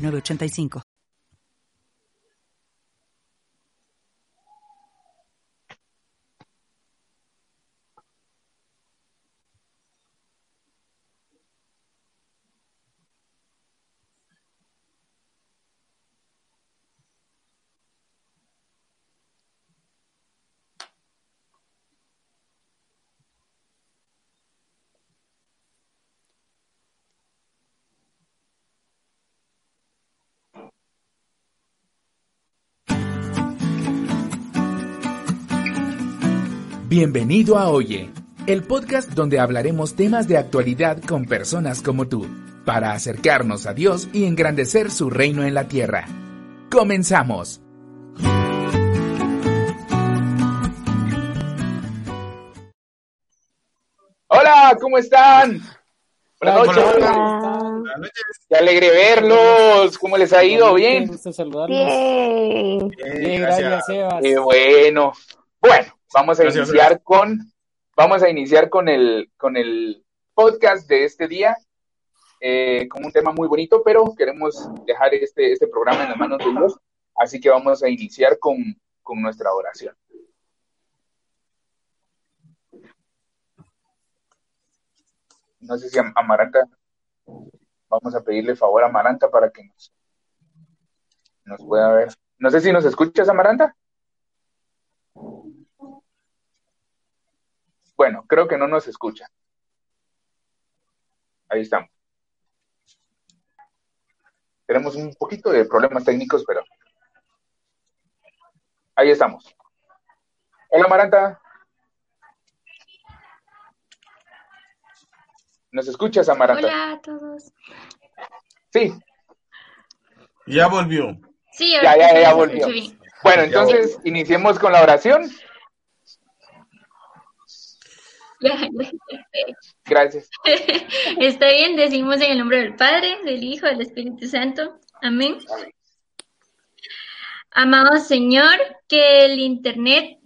985. Bienvenido a Oye, el podcast donde hablaremos temas de actualidad con personas como tú, para acercarnos a Dios y engrandecer su reino en la tierra. Comenzamos. Hola, ¿cómo están? Buenas noches. Qué alegre verlos. ¿Cómo les ha ido? ¿Bien? Bien. Bien, gracias, Sebas. Qué bueno. Bueno, Vamos a iniciar con vamos a iniciar con el con el podcast de este día eh, con un tema muy bonito, pero queremos dejar este este programa en las manos de Dios, así que vamos a iniciar con, con nuestra oración. No sé si Amaranta, vamos a pedirle favor a Amaranta para que nos, nos pueda ver. No sé si nos escuchas, Amaranta. Bueno, creo que no nos escucha. Ahí estamos. Tenemos un poquito de problemas técnicos, pero ahí estamos. Hola, Maranta. ¿Nos escuchas, Amaranta? Hola a todos. Sí. Ya volvió. Sí, ya, ya, ya volvió. Bueno, entonces iniciemos con la oración. Gracias. Está bien, decimos en el nombre del Padre, del Hijo, del Espíritu Santo. Amén. Amado Señor, que el Internet,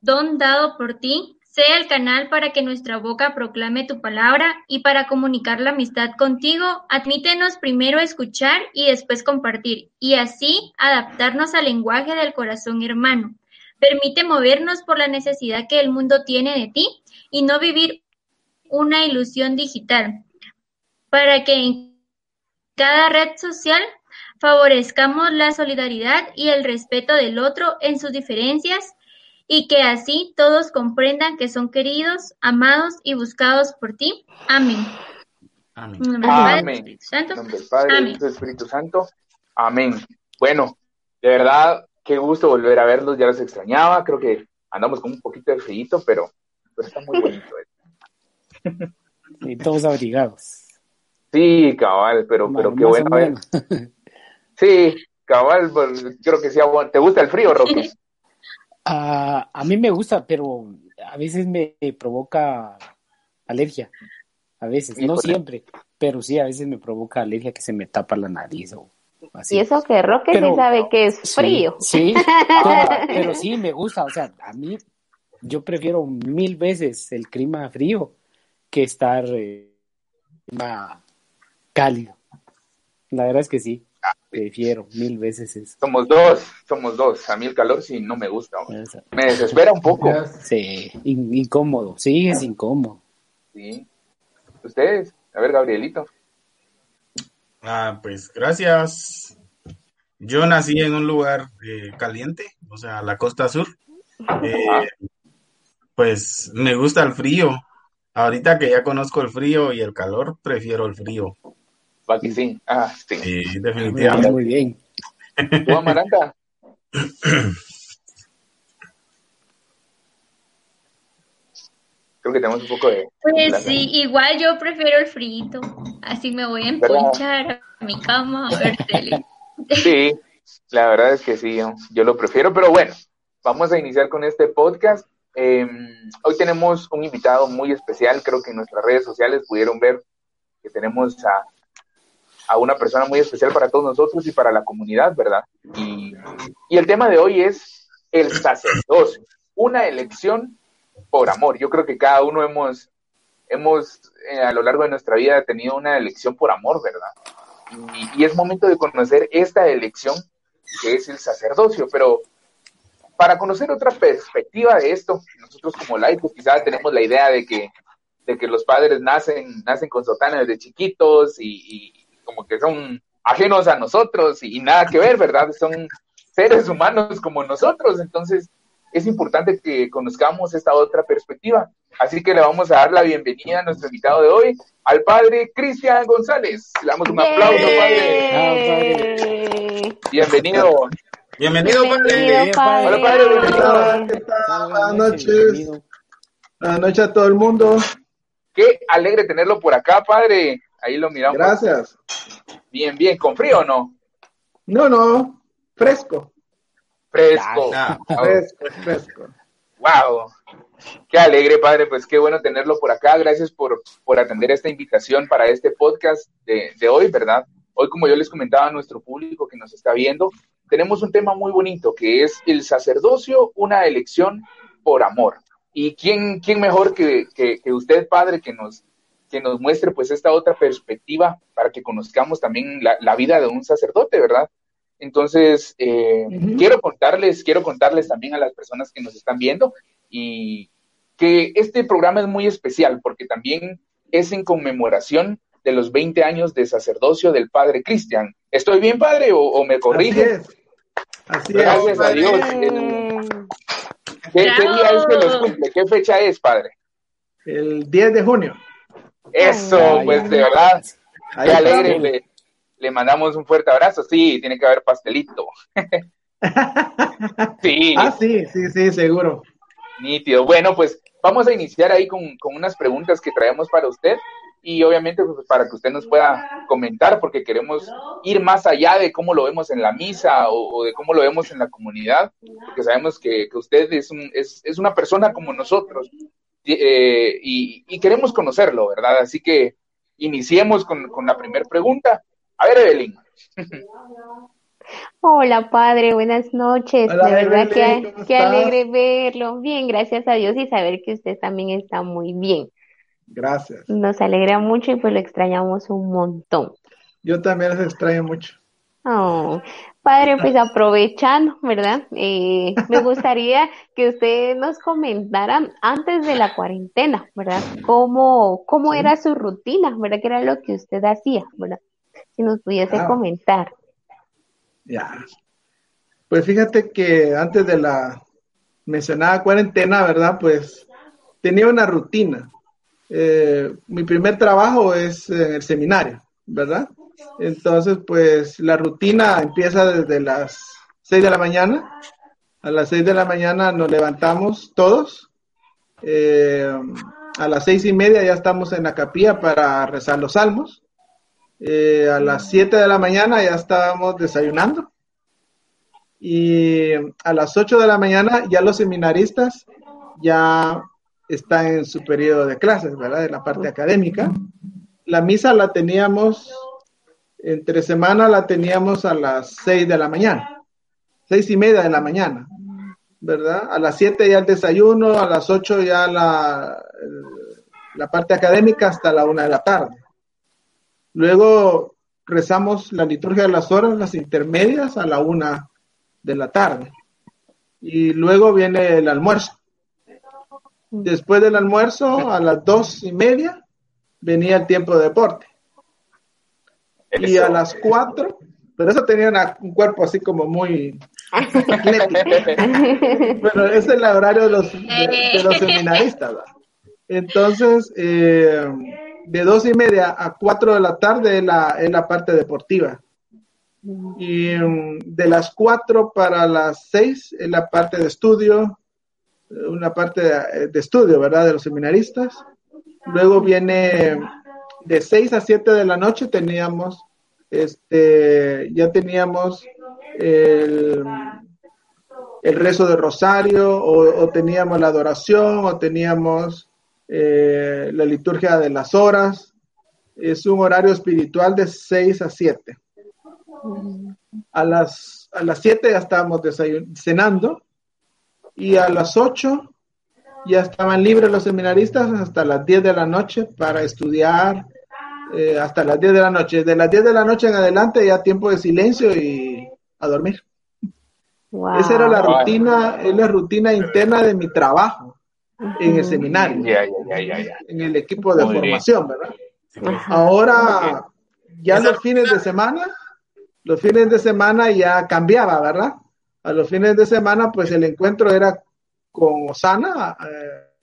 don dado por ti, sea el canal para que nuestra boca proclame tu palabra y para comunicar la amistad contigo, admítenos primero a escuchar y después compartir, y así adaptarnos al lenguaje del corazón hermano Permite movernos por la necesidad que el mundo tiene de ti y no vivir una ilusión digital, para que en cada red social favorezcamos la solidaridad y el respeto del otro en sus diferencias y que así todos comprendan que son queridos, amados y buscados por ti. Amén. Amén. Amén. Padre, Espíritu Santo. Amén. Bueno, de verdad, qué gusto volver a verlos, ya los extrañaba, creo que andamos con un poquito de frío, pero, pero está muy bonito. Y todos abrigados. Sí, cabal, pero, pero qué bueno. ver. Sí, cabal, pues, creo que sí. ¿Te gusta el frío, Rocky? Ah, a mí me gusta, pero a veces me provoca alergia. A veces, no siempre, pero sí, a veces me provoca alergia que se me tapa la nariz o y eso que Roque sí sabe que es frío. Sí, pero, sí me gusta, o sea, a mí yo prefiero mil veces el clima frío que estar eh, cálido. La verdad es que sí, prefiero mil veces eso. Somos dos, somos dos. A mí el calor sí no me gusta. Me desespera un poco. Sí, incómodo, sí, es incómodo. Sí. ¿Ustedes? A ver, Gabrielito. Ah, pues gracias. Yo nací en un lugar eh, caliente, o sea, la costa sur. Eh, pues me gusta el frío. Ahorita que ya conozco el frío y el calor, prefiero el frío. sí. Ah, sí. sí definitivamente. Muy bien. ¿Tú, Amaranta? Creo que tenemos un poco de... Pues sí, igual yo prefiero el frito. Así me voy a emponchar a mi cama a ver tele. Sí, la verdad es que sí, yo, lo prefiero, pero bueno, vamos a iniciar con este podcast. Em, hoy tenemos un invitado muy especial, creo que en nuestras redes sociales pudieron ver que tenemos a, a una persona muy especial para todos nosotros y para la comunidad, ¿verdad? Y, y el tema de hoy es el sacerdocio, una elección por amor. Yo creo que cada uno hemos, hemos eh, a lo largo de nuestra vida tenido una elección por amor, ¿verdad? Y, es momento de conocer esta elección que es el sacerdocio, pero para conocer otra perspectiva de esto, nosotros como laicos quizás tenemos la idea de que, de que los padres nacen, nacen con sotanas desde chiquitos y, y como que son ajenos a nosotros y, y nada que ver, ¿verdad? Son seres humanos como nosotros, entonces es importante que conozcamos esta otra perspectiva. Así que le vamos a dar la bienvenida a nuestro invitado de hoy, al padre Cristian González. Le damos un aplauso, padre. Bienvenido. Bienvenido, padre. Hola, padre. Buenas noches. Buenas noches a todo el mundo. Qué alegre tenerlo por acá, padre. Ahí lo miramos. Gracias. Bien, bien. ¿Con frío o no? No, no. Fresco. Fresco. Fresco, fresco. Wow. Qué alegre, padre. Pues qué bueno tenerlo por acá. Gracias por, por atender esta invitación para este podcast de, de hoy, ¿verdad? Hoy, como yo les comentaba a nuestro público que nos está viendo, tenemos un tema muy bonito que es el sacerdocio, una elección por amor. ¿Y quién, quién mejor que, que, que, usted, padre, que nos, que nos muestre pues esta otra perspectiva para que conozcamos también la, la vida de un sacerdote, ¿verdad? Entonces, eh, uh -huh. quiero contarles, quiero contarles también a las personas que nos están viendo y que este programa es muy especial porque también es en conmemoración de los 20 años de sacerdocio del padre Cristian. ¿Estoy bien, padre, o, o me corrige? Así es. Así Gracias es. a Dios. El, ¿qué, ¿Qué día es que los cumple? ¿Qué fecha es, padre? El 10 de junio. Eso, pues de verdad, qué alegre. Le, mandamos un fuerte abrazo. Sí, tiene que haber pastelito. sí. Ah, sí, sí, sí, seguro. Nítido. Bueno, pues vamos a iniciar ahí con, con unas preguntas que traemos para usted y obviamente pues, para que usted nos pueda comentar porque queremos ir más allá de cómo lo vemos en la misa o, o de cómo lo vemos en la comunidad, porque sabemos que, que usted es, un, es, es, una persona como nosotros eh, y, y, queremos conocerlo, ¿verdad? Así que iniciemos con, con la primera pregunta. A ver, Evelyn. Hola, padre, buenas noches. Hola, de verdad Evelyn, que, que alegre verlo. Bien, gracias a Dios y saber que usted también está muy bien. Gracias. Nos alegra mucho y pues lo extrañamos un montón. Yo también los extraño mucho. Oh, padre, pues aprovechando, ¿verdad? Eh, me gustaría que usted nos comentara antes de la cuarentena, ¿verdad? ¿Cómo, cómo sí. era su rutina, ¿verdad? ¿Qué era lo que usted hacía, ¿verdad? Si nos pudiese ah. comentar. Ya. Pues fíjate que antes de la mencionada cuarentena, ¿verdad? Pues tenía una rutina. Eh, mi primer trabajo es en el seminario, ¿verdad? Entonces, pues la rutina empieza desde las 6 de la mañana. A las 6 de la mañana nos levantamos todos. Eh, a las seis y media ya estamos en la capilla para rezar los salmos. Eh, a las 7 de la mañana ya estábamos desayunando. Y a las 8 de la mañana ya los seminaristas ya está en su periodo de clases, ¿verdad? De la parte académica. La misa la teníamos, entre semana la teníamos a las 6 de la mañana, seis y media de la mañana, ¿verdad? A las 7 ya el desayuno, a las 8 ya la, la parte académica hasta la 1 de la tarde. Luego rezamos la liturgia de las horas, las intermedias, a la 1 de la tarde. Y luego viene el almuerzo Después del almuerzo, a las dos y media, venía el tiempo de deporte. Y a las cuatro, pero eso tenía una, un cuerpo así como muy atlético. bueno, ese es el horario de los, de, los seminaristas. ¿verdad? Entonces, eh, de dos y media a cuatro de la tarde es la, la parte deportiva. Y um, de las cuatro para las seis es la parte de estudio, una parte de, estudio, ¿verdad? De los seminaristas. Luego viene de 6 a 7 de la noche teníamos, este, ya teníamos el, el rezo de rosario o, teníamos la adoración o teníamos eh, la liturgia de las horas. Es un horario espiritual de 6 a 7. A las, a las 7 ya estábamos cenando y a las 8 ya estaban libres los seminaristas hasta las 10 de la noche para estudiar, eh, hasta las 10 de la noche. De las 10 de la noche en adelante ya tiempo de silencio y a dormir. Esa era la rutina, es la rutina interna de mi trabajo en el seminario, en el equipo de formación, ¿verdad? Ahora, ya los fines de semana, los fines de semana ya cambiaba, ¿verdad? A los fines de semana, pues el encuentro era con Osana eh,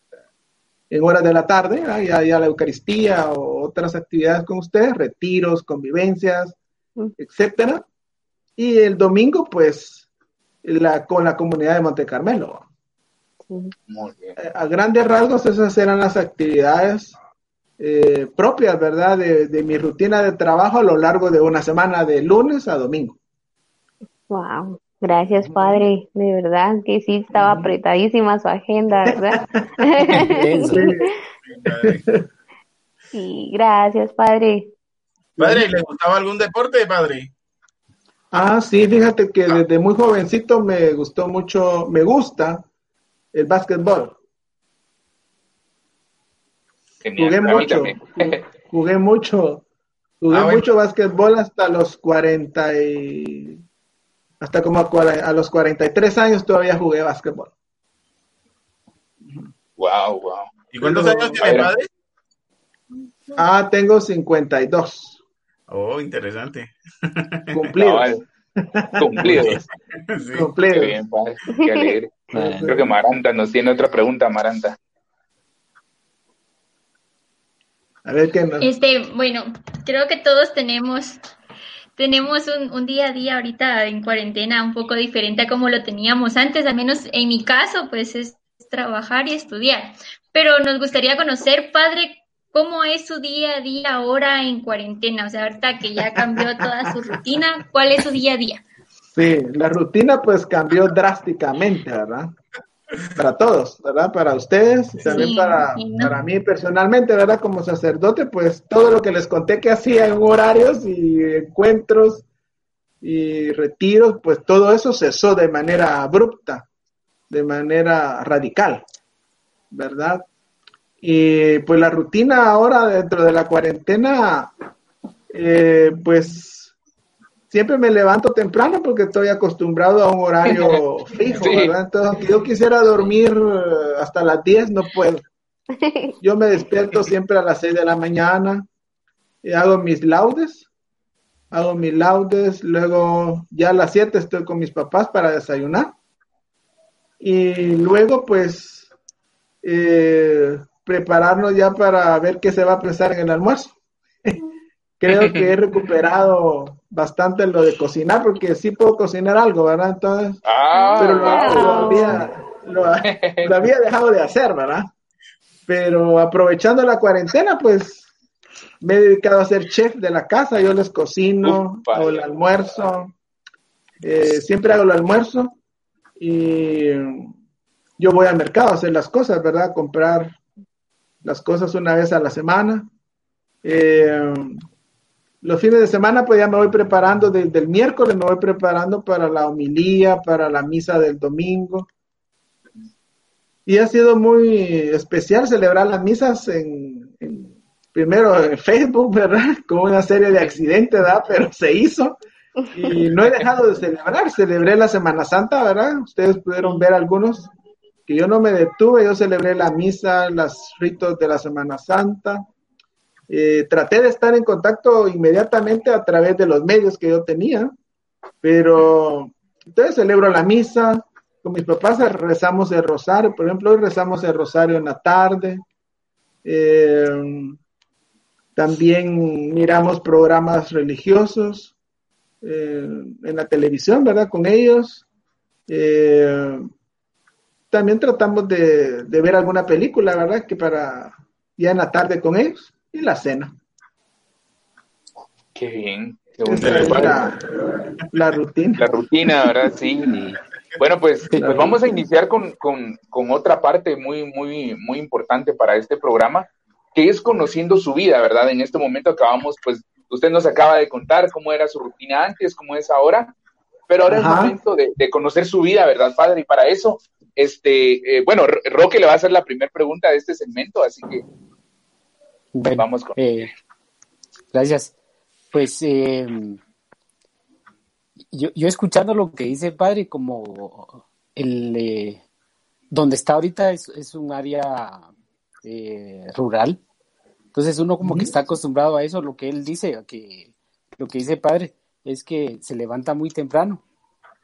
en horas de la tarde, ya, ya, la Eucaristía o otras actividades con ustedes, retiros, convivencias, etcétera. Y el domingo, pues, la, con la comunidad de Monte Carmelo. Eh, a grandes rasgos, esas eran las actividades eh, propias, ¿verdad? De, mi rutina de trabajo a lo largo de una semana, de lunes a domingo. Wow, gracias padre, de verdad que sí estaba apretadísima su agenda, ¿verdad? sí, gracias padre. Padre, ¿le gustaba algún deporte, padre? Ah, sí, fíjate que desde muy jovencito me gustó mucho, me gusta el básquetbol. jugué mucho, jugué mucho, jugué ah, mucho básquetbol hasta los 40 y hasta como a, los 43 años todavía jugué básquetbol. Wow, wow. ¿Y cuántos años tiene padre? Ah, tengo 52. Oh, interesante. Cumplidos. Cumplidos. Cumplidos. Qué bien, padre. Qué alegre. Creo que Maranta nos tiene otra pregunta, Maranta. A ver qué nos... Este, bueno, creo que todos tenemos tenemos un, un, día a día ahorita en cuarentena un poco diferente a como lo teníamos antes, al menos en mi caso, pues es trabajar y estudiar. Pero nos gustaría conocer, padre, ¿Cómo es su día a día ahora en cuarentena? O sea, ahorita que ya cambió toda su rutina, ¿cuál es su día a día? Sí, la rutina pues cambió drásticamente, ¿verdad? Para todos, ¿verdad? Para ustedes, también para, para mí personalmente, ¿verdad? Como sacerdote, pues todo lo que les conté que hacía en horarios y encuentros y retiros, pues todo eso cesó de manera abrupta, de manera radical, ¿verdad? Y pues la rutina ahora dentro de la cuarentena, eh, pues siempre me levanto temprano porque estoy acostumbrado a un horario fijo, ¿verdad? Entonces, yo quisiera dormir eh, hasta las 10, no puedo. Yo me despierto siempre a las 6 de la mañana, y hago mis laudes, hago mis laudes, luego ya a las 7 estoy con mis papás para desayunar. Y luego pues eh, prepararnos ya para ver qué se va a pensar en el almuerzo. Creo que he recuperado bastante lo de cocinar, porque sí puedo cocinar algo, ¿verdad? Entonces, ah, pero lo, había, dejado de hacer, ¿verdad? Pero aprovechando la cuarentena, pues me he dedicado a ser chef de la casa, yo les cocino, hago el almuerzo, eh, siempre hago el almuerzo y yo voy al mercado a hacer las cosas, ¿verdad? Comprar las cosas una vez a la semana. Eh, los fines de semana, pues ya me voy preparando, desde el miércoles me voy preparando para la homilía, para la misa del domingo. Y ha sido muy especial celebrar las misas en, primero en Facebook, ¿verdad? Con una serie de accidentes, ¿verdad? Pero se hizo. Y no he dejado de celebrar. Celebré la Semana Santa, ¿verdad? Ustedes pudieron ver algunos yo no me detuve, yo celebré la misa, los ritos de la Semana Santa. Eh, traté de estar en contacto inmediatamente a través de los medios que yo tenía, pero entonces celebro la misa, con mis papás rezamos el rosario, por ejemplo, hoy rezamos el rosario en la tarde. Eh, también miramos programas religiosos eh, en la televisión, ¿verdad? Con ellos. También tratamos de, ver alguna película, ¿verdad? Que para ya en la tarde con ellos y la cena. Qué bien. Qué la, la, rutina. La rutina, ¿verdad? Sí. Bueno, pues, pues vamos a iniciar con, con, con, otra parte muy, muy, muy importante para este programa, que es conociendo su vida, ¿verdad? En este momento acabamos, pues, usted nos acaba de contar cómo era su rutina antes, cómo es ahora, pero ahora es momento de, de, conocer su vida, ¿verdad, padre? Y para eso este, eh, bueno, Roque le va a hacer la primera pregunta de este segmento, así que vamos con. Eh, gracias. Pues eh, yo, yo escuchando lo que dice padre, como el donde está ahorita es, es un área rural, entonces uno como que está acostumbrado a eso, lo que él dice, que lo que dice padre es que se levanta muy temprano,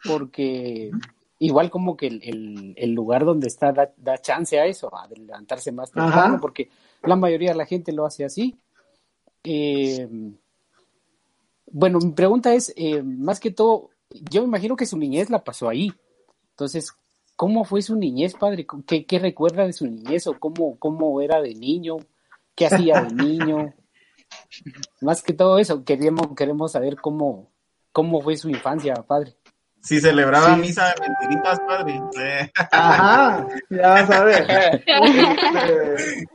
porque igual como que el, el, lugar donde está da, chance a eso, a levantarse más temprano, porque la mayoría de la gente lo hace así. Eh, bueno, mi pregunta es, eh, más que todo, yo me imagino que su niñez la pasó ahí. Entonces, ¿cómo fue su niñez, padre? ¿Qué, qué recuerda de su niñez o cómo, cómo era de niño? ¿Qué hacía de niño? más que todo eso, queremos, queremos saber cómo, cómo fue su infancia, padre. Si celebraba misa de mentiritas, padre. Ajá, ya vas a ver. Este,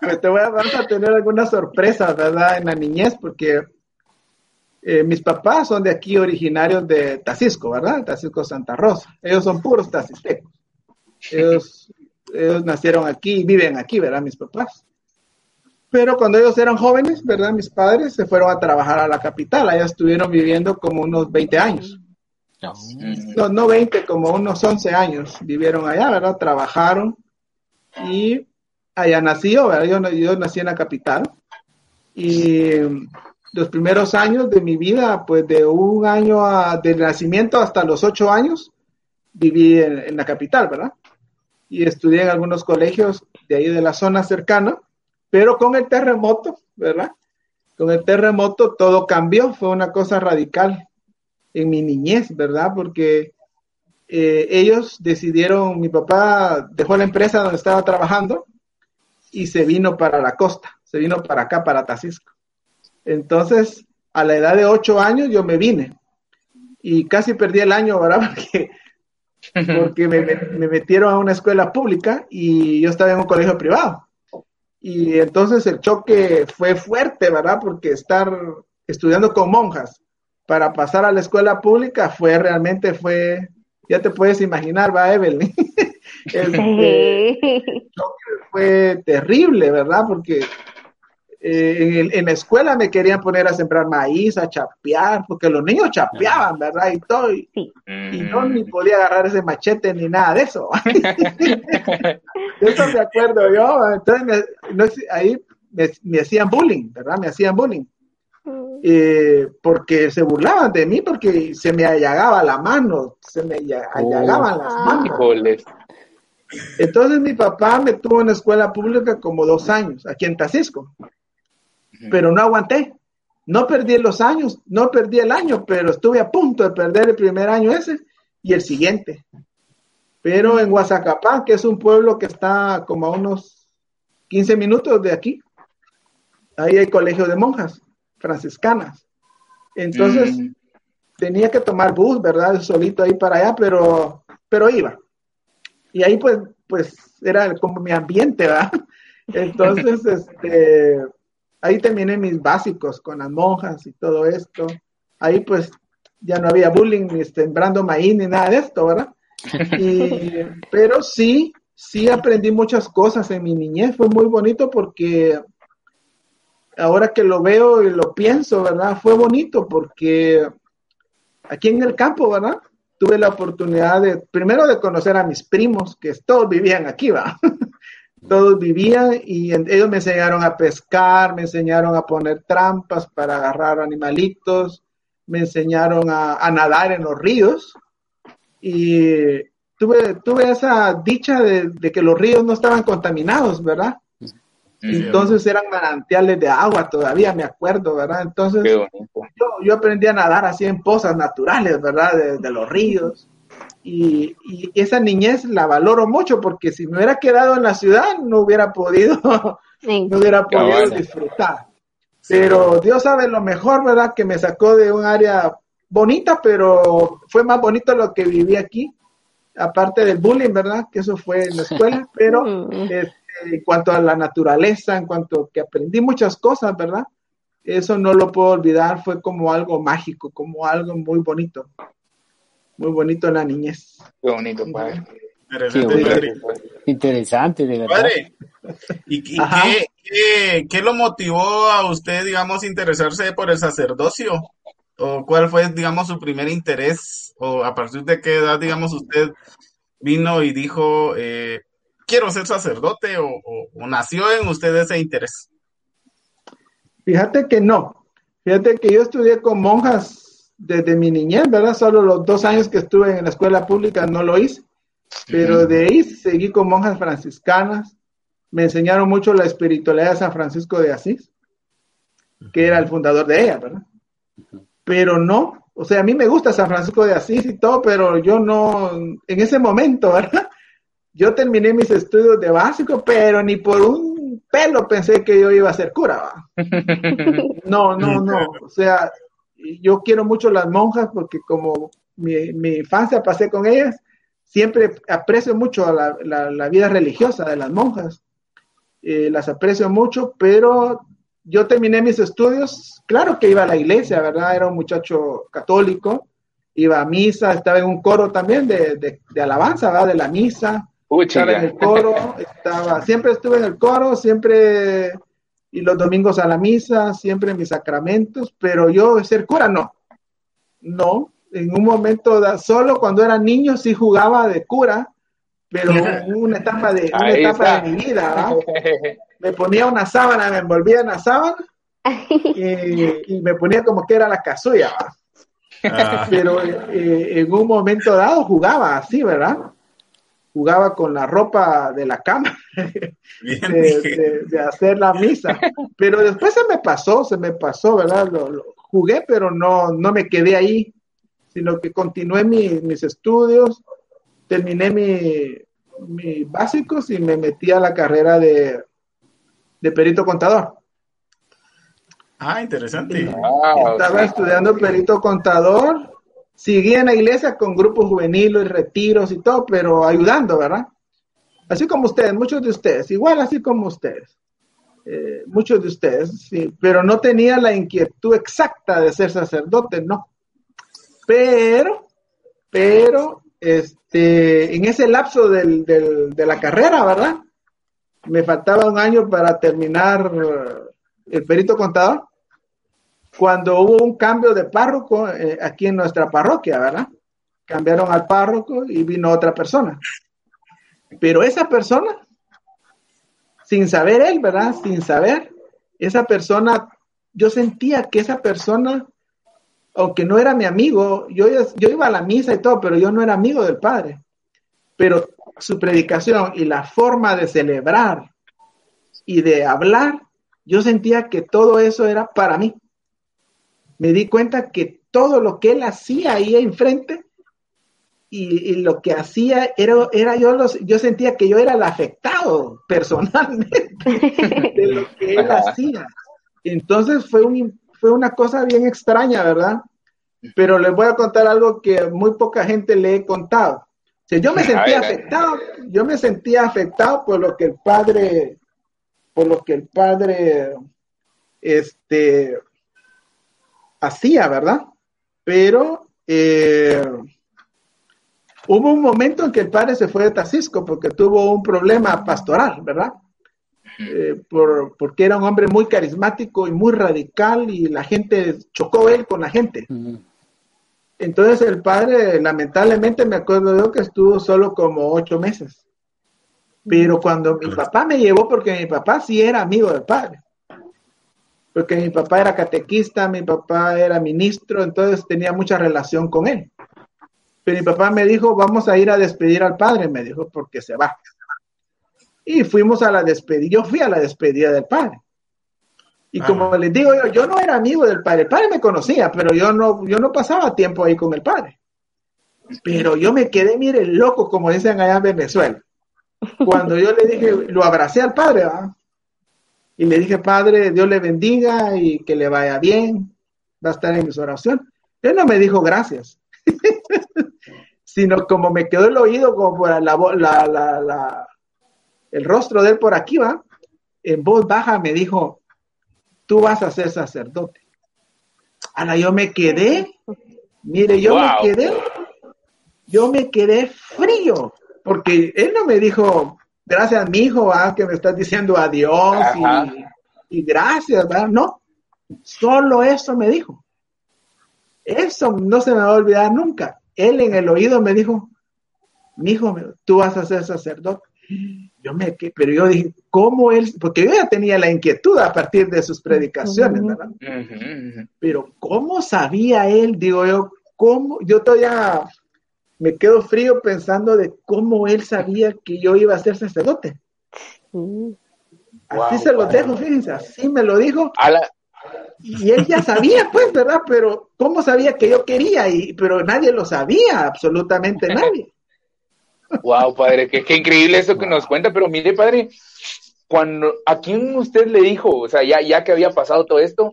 pues te voy a, vamos a tener algunas sorpresas, ¿verdad? En la niñez, porque eh, mis papás son de aquí originarios de Tacisco, ¿verdad? Tacisco Santa Rosa. Ellos son puros tacisecos. Ellos, ellos nacieron aquí y viven aquí, ¿verdad? Mis papás. Pero cuando ellos eran jóvenes, ¿verdad? Mis padres se fueron a trabajar a la capital. Allá estuvieron viviendo como unos 20 años. No, no 20, como unos 11 años vivieron allá, ¿verdad? Trabajaron y allá nació, ¿verdad? Yo, nací en la capital y los primeros años de mi vida, pues de un año de nacimiento hasta los ocho años, viví en, la capital, ¿verdad? Y estudié en algunos colegios de ahí de la zona cercana, pero con el terremoto, ¿verdad? Con el terremoto todo cambió, fue una cosa radical en mi niñez, ¿verdad? Porque eh, ellos decidieron, mi papá dejó la empresa donde estaba trabajando y se vino para la costa, se vino para acá, para Tacisco. Entonces, a la edad de ocho años yo me vine y casi perdí el año, ¿verdad? Porque, porque me, me metieron a una escuela pública y yo estaba en un colegio privado. Y entonces el choque fue fuerte, ¿verdad? Porque estar estudiando con monjas para pasar a la escuela pública fue realmente, fue, ya te puedes imaginar, va Evelyn. Este, fue terrible, ¿verdad? Porque eh, en, la escuela me querían poner a sembrar maíz, a chapear, porque los niños chapeaban, ¿verdad? Y todo, y, no ni podía agarrar ese machete ni nada de eso. de eso me acuerdo yo, entonces ahí me, me hacían bullying, ¿verdad? Me hacían bullying. Eh, porque se burlaban de mí porque se me allagaba la mano, se me allagaban las oh. manos. Entonces mi papá me tuvo en la escuela pública como dos años, aquí en Tacisco, pero no aguanté. No perdí los años, no perdí el año, pero estuve a punto de perder el primer año ese y el siguiente. Pero en Guazacapán, que es un pueblo que está como a unos 15 minutos de aquí, ahí hay colegio de monjas franciscanas. Entonces, mm. tenía que tomar bus, ¿verdad? Solito ahí para allá, pero, pero iba. Y ahí pues, pues era como mi ambiente, ¿verdad? Entonces, este, ahí terminé mis básicos con las monjas y todo esto. Ahí pues ya no había bullying, ni sembrando maíz, ni nada de esto, ¿verdad? pero sí, sí aprendí muchas cosas en mi niñez. Fue muy bonito porque ahora que lo veo y lo pienso, ¿verdad? Fue bonito porque aquí en el campo, ¿verdad? Tuve la oportunidad de, primero de conocer a mis primos, que todos vivían aquí, ¿va? todos vivían y ellos me enseñaron a pescar, me enseñaron a poner trampas para agarrar animalitos, me enseñaron a, nadar en los ríos y tuve, tuve esa dicha de, de que los ríos no estaban contaminados, ¿verdad? Entonces eran manantiales de agua todavía, me acuerdo, ¿verdad? Entonces yo, yo, aprendí a nadar así en pozas naturales, ¿verdad? De, los ríos. y, esa niñez la valoro mucho porque si me hubiera quedado en la ciudad no hubiera podido, no hubiera podido disfrutar. Pero Dios sabe lo mejor, ¿verdad? Que me sacó de un área bonita, pero fue más bonito lo que viví aquí, aparte del bullying, ¿verdad? Que eso fue en la escuela, pero este, en cuanto a la naturaleza, en cuanto que aprendí muchas cosas, ¿verdad? Eso no lo puedo olvidar, fue como algo mágico, como algo muy bonito. Muy bonito en la niñez. Qué bonito, padre. Interesante, de verdad. Padre, ¿y, qué, qué, lo motivó a usted, digamos, interesarse por el sacerdocio? ¿O cuál fue, digamos, su primer interés? ¿O a partir de qué edad, digamos, usted vino y dijo, eh, quiero ser sacerdote? ¿O, o nació en usted ese interés? Fíjate que no. Fíjate que yo estudié con monjas desde mi niñez, ¿verdad? Solo los dos años que estuve en la escuela pública no lo hice. Pero de ahí seguí con monjas franciscanas. Me enseñaron mucho la espiritualidad de San Francisco de Asís, que era el fundador de ella, ¿verdad? Pero no, o sea, a mí me gusta San Francisco de Asís y todo, pero yo no, en ese momento, ¿verdad? Yo terminé mis estudios de básico, pero ni por un pelo pensé que yo iba a ser cura. No, no, no. O sea, yo quiero mucho las monjas porque como mi, mi infancia pasé con ellas, siempre aprecio mucho la, la, vida religiosa de las monjas. Eh, las aprecio mucho, pero yo terminé mis estudios, claro que iba a la iglesia, ¿verdad? Era un muchacho católico, iba a misa, estaba en un coro también de, de, alabanza, ¿verdad? De la misa. Estaba en el coro, estaba, siempre estuve en el coro, siempre, y los domingos a la misa, siempre en mis sacramentos, pero yo ser cura no. No, en un momento, solo cuando era niño sí jugaba de cura, pero en una etapa de, una etapa de mi vida, me ponía una sábana, me envolvía en la sábana y, me ponía como que era la casulla. Ah. Pero eh, en un momento dado jugaba así, ¿verdad? Jugaba con la ropa de la cama, de, hacer la misa. Pero después se me pasó, se me pasó, ¿verdad? Lo, jugué, pero no, no me quedé ahí sino que continué mis estudios, terminé mis básicos y me metí a la carrera de, perito contador. Ah, interesante. Estaba estudiando perito contador, seguí en la iglesia con grupos juveniles, retiros y todo, pero ayudando, ¿verdad? Así como ustedes, muchos de ustedes, igual así como ustedes. Eh, muchos de ustedes, sí, pero no tenía la inquietud exacta de ser sacerdote, no. Pero, pero, este, en ese lapso del, de la carrera, ¿verdad? Me faltaba un año para terminar el perito contador. Cuando hubo un cambio de párroco eh, aquí en nuestra parroquia, ¿verdad? Cambiaron al párroco y vino otra persona. Pero esa persona, sin saber él, ¿verdad? Sin saber, esa persona, yo sentía que esa persona aunque no era mi amigo, yo, yo iba a la misa y todo, pero yo no era amigo del Padre. Pero su predicación y la forma de celebrar y de hablar, yo sentía que todo eso era para mí. Me di cuenta que todo lo que él hacía ahí enfrente y, lo que hacía era, era yo, los, yo sentía que yo era el afectado personalmente de lo que él hacía. Entonces fue un, fue una cosa bien extraña, ¿verdad? Pero les voy a contar algo que muy poca gente le he contado. Yo me sentía afectado, yo me sentía afectado por lo que el padre, por lo que el padre, este, hacía, ¿verdad? Pero eh, hubo un momento en que el padre se fue de Tacisco porque tuvo un problema pastoral, ¿verdad? Eh, por, porque era un hombre muy carismático y muy radical y la gente chocó él con la gente. Entonces el padre, lamentablemente me acuerdo yo que estuvo solo como ocho meses. Pero cuando mi papá me llevó, porque mi papá sí era amigo del padre, porque mi papá era catequista, mi papá era ministro, entonces tenía mucha relación con él. Pero mi papá me dijo, vamos a ir a despedir al padre, me dijo, porque se va. Y fuimos a la despedida, yo fui a la despedida del padre. Y como les digo yo, yo no era amigo del padre, el padre me conocía, pero yo no, yo no pasaba tiempo ahí con el padre. Pero yo me quedé, mire, loco, como dicen allá en Venezuela. Cuando yo le dije, lo abracé al padre, ¿va? Y le dije, padre, Dios le bendiga y que le vaya bien, va a estar en mis oraciones. Él no me dijo gracias, sino como me quedó el oído, como por la, el rostro de él por aquí, va, en voz baja me dijo, tú vas a ser sacerdote. Ahora yo me quedé, mire, yo me quedé, yo me quedé frío, porque él no me dijo, gracias, mi hijo, que me estás diciendo adiós y, gracias, ¿verdad? No, solo eso me dijo. Eso no se me va a olvidar nunca. Él en el oído me dijo, mi hijo, tú vas a ser sacerdote. Yo me, pero yo dije, ¿cómo él? Porque yo ya tenía la inquietud a partir de sus predicaciones, ¿verdad? Pero ¿cómo sabía él? Digo yo, ¿cómo? Yo todavía me quedo frío pensando de cómo él sabía que yo iba a ser sacerdote. Así se lo dejo, fíjense, así me lo dijo. Y él ya sabía, pues, ¿verdad? Pero ¿cómo sabía que yo quería? Y, pero nadie lo sabía, absolutamente nadie. Wow, padre, qué, increíble eso que nos cuenta, pero mire, padre, cuando, ¿a quién usted le dijo? O sea, ya, ya que había pasado todo esto,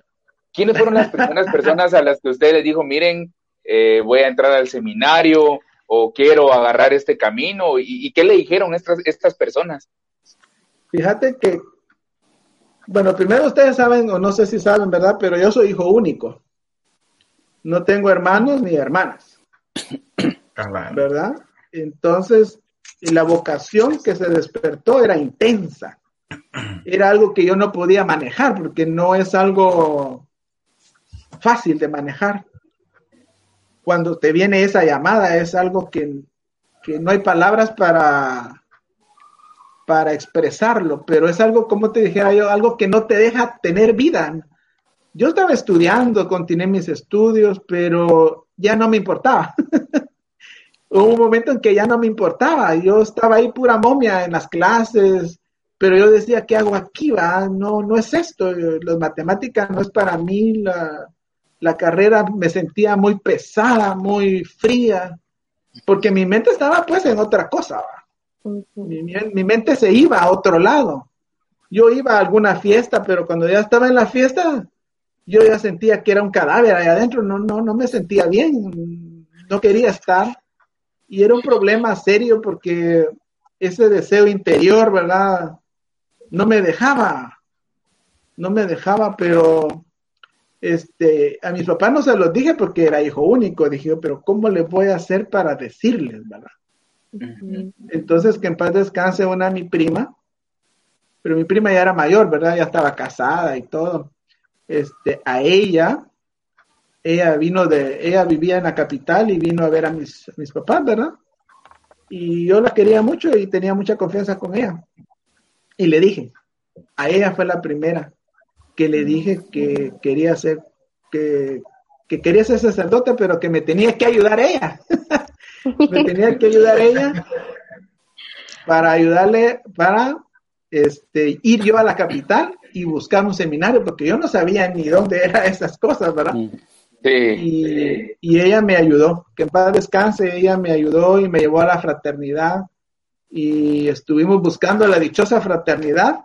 ¿quiénes fueron las primeras personas a las que usted les dijo, miren, eh, voy a entrar al seminario, o quiero agarrar este camino? ¿Y, qué le dijeron estas, estas personas? Fíjate que, bueno, primero ustedes saben, o no sé si saben, ¿verdad? Pero yo soy hijo único. No tengo hermanos ni hermanas. ¿Verdad? Entonces, la vocación que se despertó era intensa. Era algo que yo no podía manejar porque no es algo fácil de manejar cuando te viene esa llamada, es algo que, no hay palabras para, para expresarlo, pero es algo, como te dijera yo, algo que no te deja tener vida. Yo estaba estudiando, continué mis estudios, pero ya no me importaba. Hubo un momento en que ya no me importaba. Yo estaba ahí pura momia en las clases, pero yo decía, ¿qué hago aquí? Va? No, no es esto. Las matemáticas no es para mí. La, la carrera me sentía muy pesada, muy fría, porque mi mente estaba pues en otra cosa. Mi, mente se iba a otro lado. Yo iba a alguna fiesta, pero cuando ya estaba en la fiesta, yo ya sentía que era un cadáver ahí adentro, no, no, no me sentía bien, no quería estar. Y era un problema serio porque ese deseo interior, ¿verdad? No me dejaba, no me dejaba, pero este, a mis papás no se los dije porque era hijo único, dije, pero ¿cómo le voy a hacer para decirles, verdad? Entonces, que en paz descanse una mi prima, pero mi prima ya era mayor, ¿verdad? Ya estaba casada y todo. Este, a ella, ella vino de, ella vivía en la capital y vino a ver a mis, mis papás, ¿verdad? Y yo la quería mucho y tenía mucha confianza con ella. Y le dije, a ella fue la primera que le dije que quería ser, que, quería ser sacerdote, pero que me tenía que ayudar ella. me tenía que ayudar ella para ayudarle, para este, ir yo a la capital y buscar un seminario, porque yo no sabía ni dónde eran esas cosas, ¿verdad? Y, y, ella me ayudó, que en paz descanse, ella me ayudó y me llevó a la fraternidad. Y estuvimos buscando la dichosa fraternidad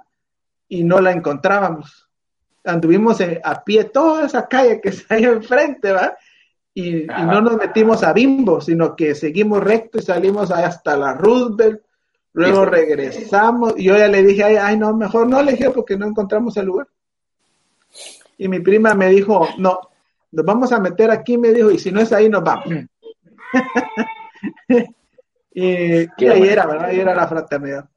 y no la encontrábamos anduvimos a pie toda esa calle que está ahí enfrente, ¿va? Y, no nos metimos a Bimbo, sino que seguimos recto y salimos hasta la Roosevelt, luego regresamos, y yo ya le dije, ay, no, mejor no le dije porque no encontramos el lugar. Y mi prima me dijo, no, nos vamos a meter aquí, me dijo, y si no es ahí, nos vamos. Y, ahí era, ¿verdad? Ahí era la fraternidad.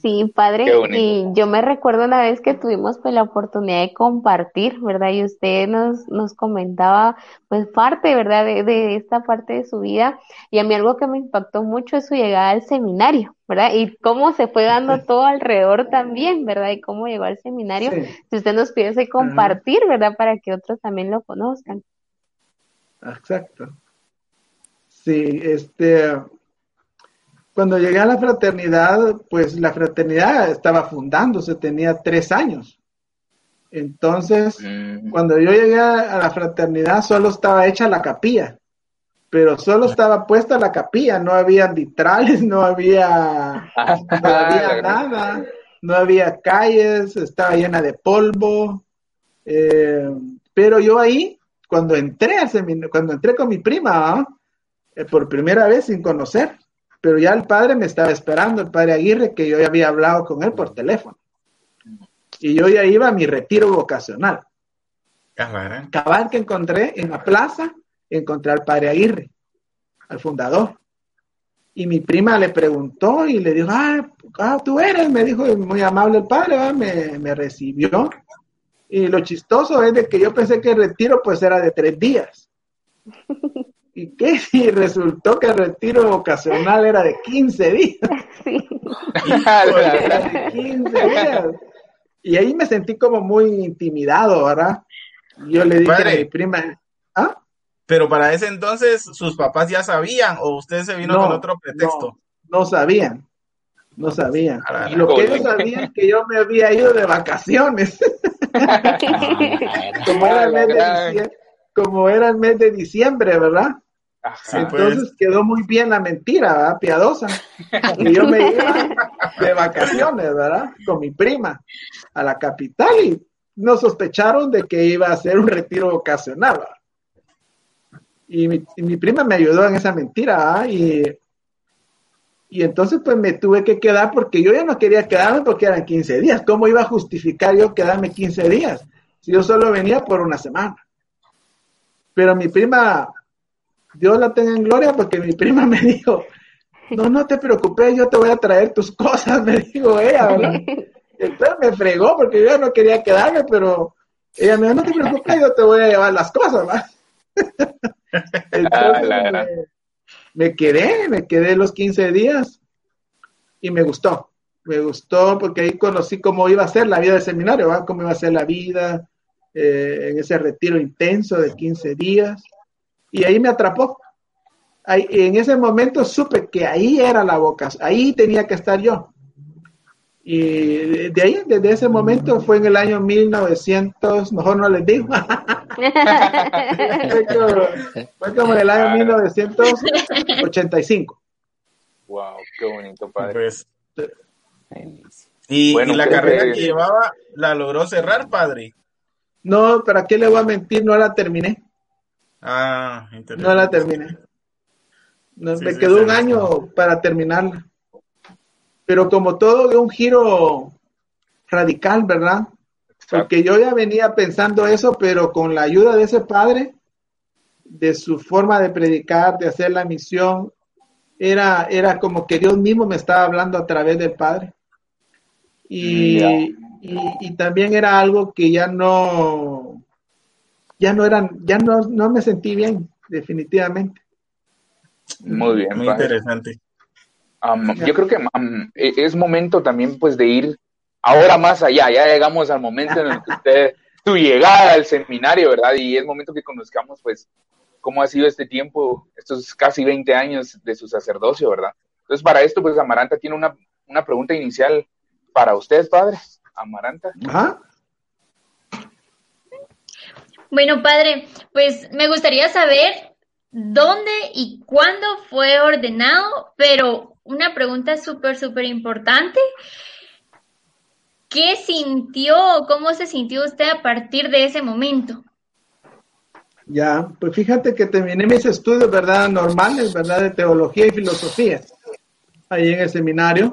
Sí, padre. Y yo me recuerdo una vez que tuvimos pues la oportunidad de compartir, ¿verdad? Y usted nos, nos comentaba pues parte, ¿verdad? De, de esta parte de su vida. Y a mí algo que me impactó mucho es su llegada al seminario, ¿verdad? Y cómo se fue dando todo alrededor también, ¿verdad? Y cómo llegó al seminario. Si usted nos pudiese compartir, ¿verdad? Para que otros también lo conozcan. Exacto. Sí, este, cuando llegué a la fraternidad, pues la fraternidad estaba fundándose, tenía tres años. Entonces, mm. cuando yo llegué a la fraternidad, solo estaba hecha la capilla. pero solo estaba puesta la capilla, no había vitrales, no había, no había nada, no había calles, estaba llena de polvo. Eh, pero yo ahí, cuando entré cuando entré con mi prima, eh, por primera vez sin conocer, pero ya el padre me estaba esperando, el padre Aguirre, que yo ya había hablado con él por teléfono. Y yo ya iba a mi retiro vocacional. Cabal que encontré en la plaza, encontré al padre Aguirre, al fundador. Y mi prima le preguntó y le dijo, ah, ah tú eres, me dijo muy amable el padre, Me, me, recibió. Y lo chistoso es de que yo pensé que el retiro pues era de tres días. ¿Y qué? Y resultó que el retiro vocacional era de 15 días. Sí. 15 días. Y ahí me sentí como muy intimidado, ¿verdad? Yo le dije a mi prima, ¿ah? Pero para ese entonces, ¿sus papás ya sabían o usted se vino con otro pretexto? No, sabían, no sabían. y lo que ellos sabían es que yo me había ido de vacaciones. como, era el mes de diciembre, como era el mes de diciembre, ¿verdad? Entonces pues. quedó muy bien la mentira, ¿verdad? Piadosa. Y yo me iba de vacaciones, ¿verdad? Con mi prima a la capital y no sospecharon de que iba a ser un retiro ocasional. Y mi, prima me ayudó en esa mentira, y, y entonces pues me tuve que quedar porque yo ya no quería quedarme porque eran 15 días. ¿Cómo iba a justificar yo quedarme 15 días si yo solo venía por una semana? Pero mi prima, Dios la tenga en gloria porque mi prima me dijo, no, no te preocupes, yo te voy a traer tus cosas, me dijo ella, ¿verdad? Entonces me fregó porque yo ya no quería quedarme, pero ella me dijo, no te preocupes, yo te voy a llevar las cosas, ¿verdad? Entonces me, quedé, me quedé los 15 días y me gustó. Me gustó porque ahí conocí cómo iba a ser la vida del seminario, ¿va? cómo iba a ser la vida eh, en ese retiro intenso de 15 días. Y ahí me atrapó. Ahí, en ese momento supe que ahí era la boca, ahí tenía que estar yo. Y de ahí, desde ese momento, fue en el año 1900, mejor no les digo. fue, como, en el año 1985. Wow, qué bonito, padre. Pues, y, la carrera que llevaba, ¿la logró cerrar, padre? No, ¿para qué le voy a mentir? No la terminé. Ah, No la terminé. me quedó un año para terminarla pero como todo de un giro radical, ¿verdad? Porque yo ya venía pensando eso, pero con la ayuda de ese padre, de su forma de predicar, de hacer la misión, era, era como que Dios mismo me estaba hablando a través del Padre. Y, y, también era algo que ya no, ya no eran, ya no, no me sentí bien, definitivamente. Muy bien, muy interesante yo creo que e, es momento también pues de ir ahora más allá, ya llegamos al momento en el que usted, tu llegada al seminario, ¿verdad? Y es momento que conozcamos pues cómo ha sido este tiempo, estos casi 20 años de su sacerdocio, ¿verdad? Entonces para esto pues Amaranta tiene una, una pregunta inicial para usted, padre. Amaranta. Ajá. Bueno, padre, pues me gustaría saber dónde y cuándo fue ordenado, pero una pregunta súper, súper importante. ¿Qué sintió o cómo se sintió usted a partir de ese momento? Ya, pues fíjate que terminé mis estudios, ¿verdad? Normales, ¿verdad? De teología y filosofía, ahí en el seminario.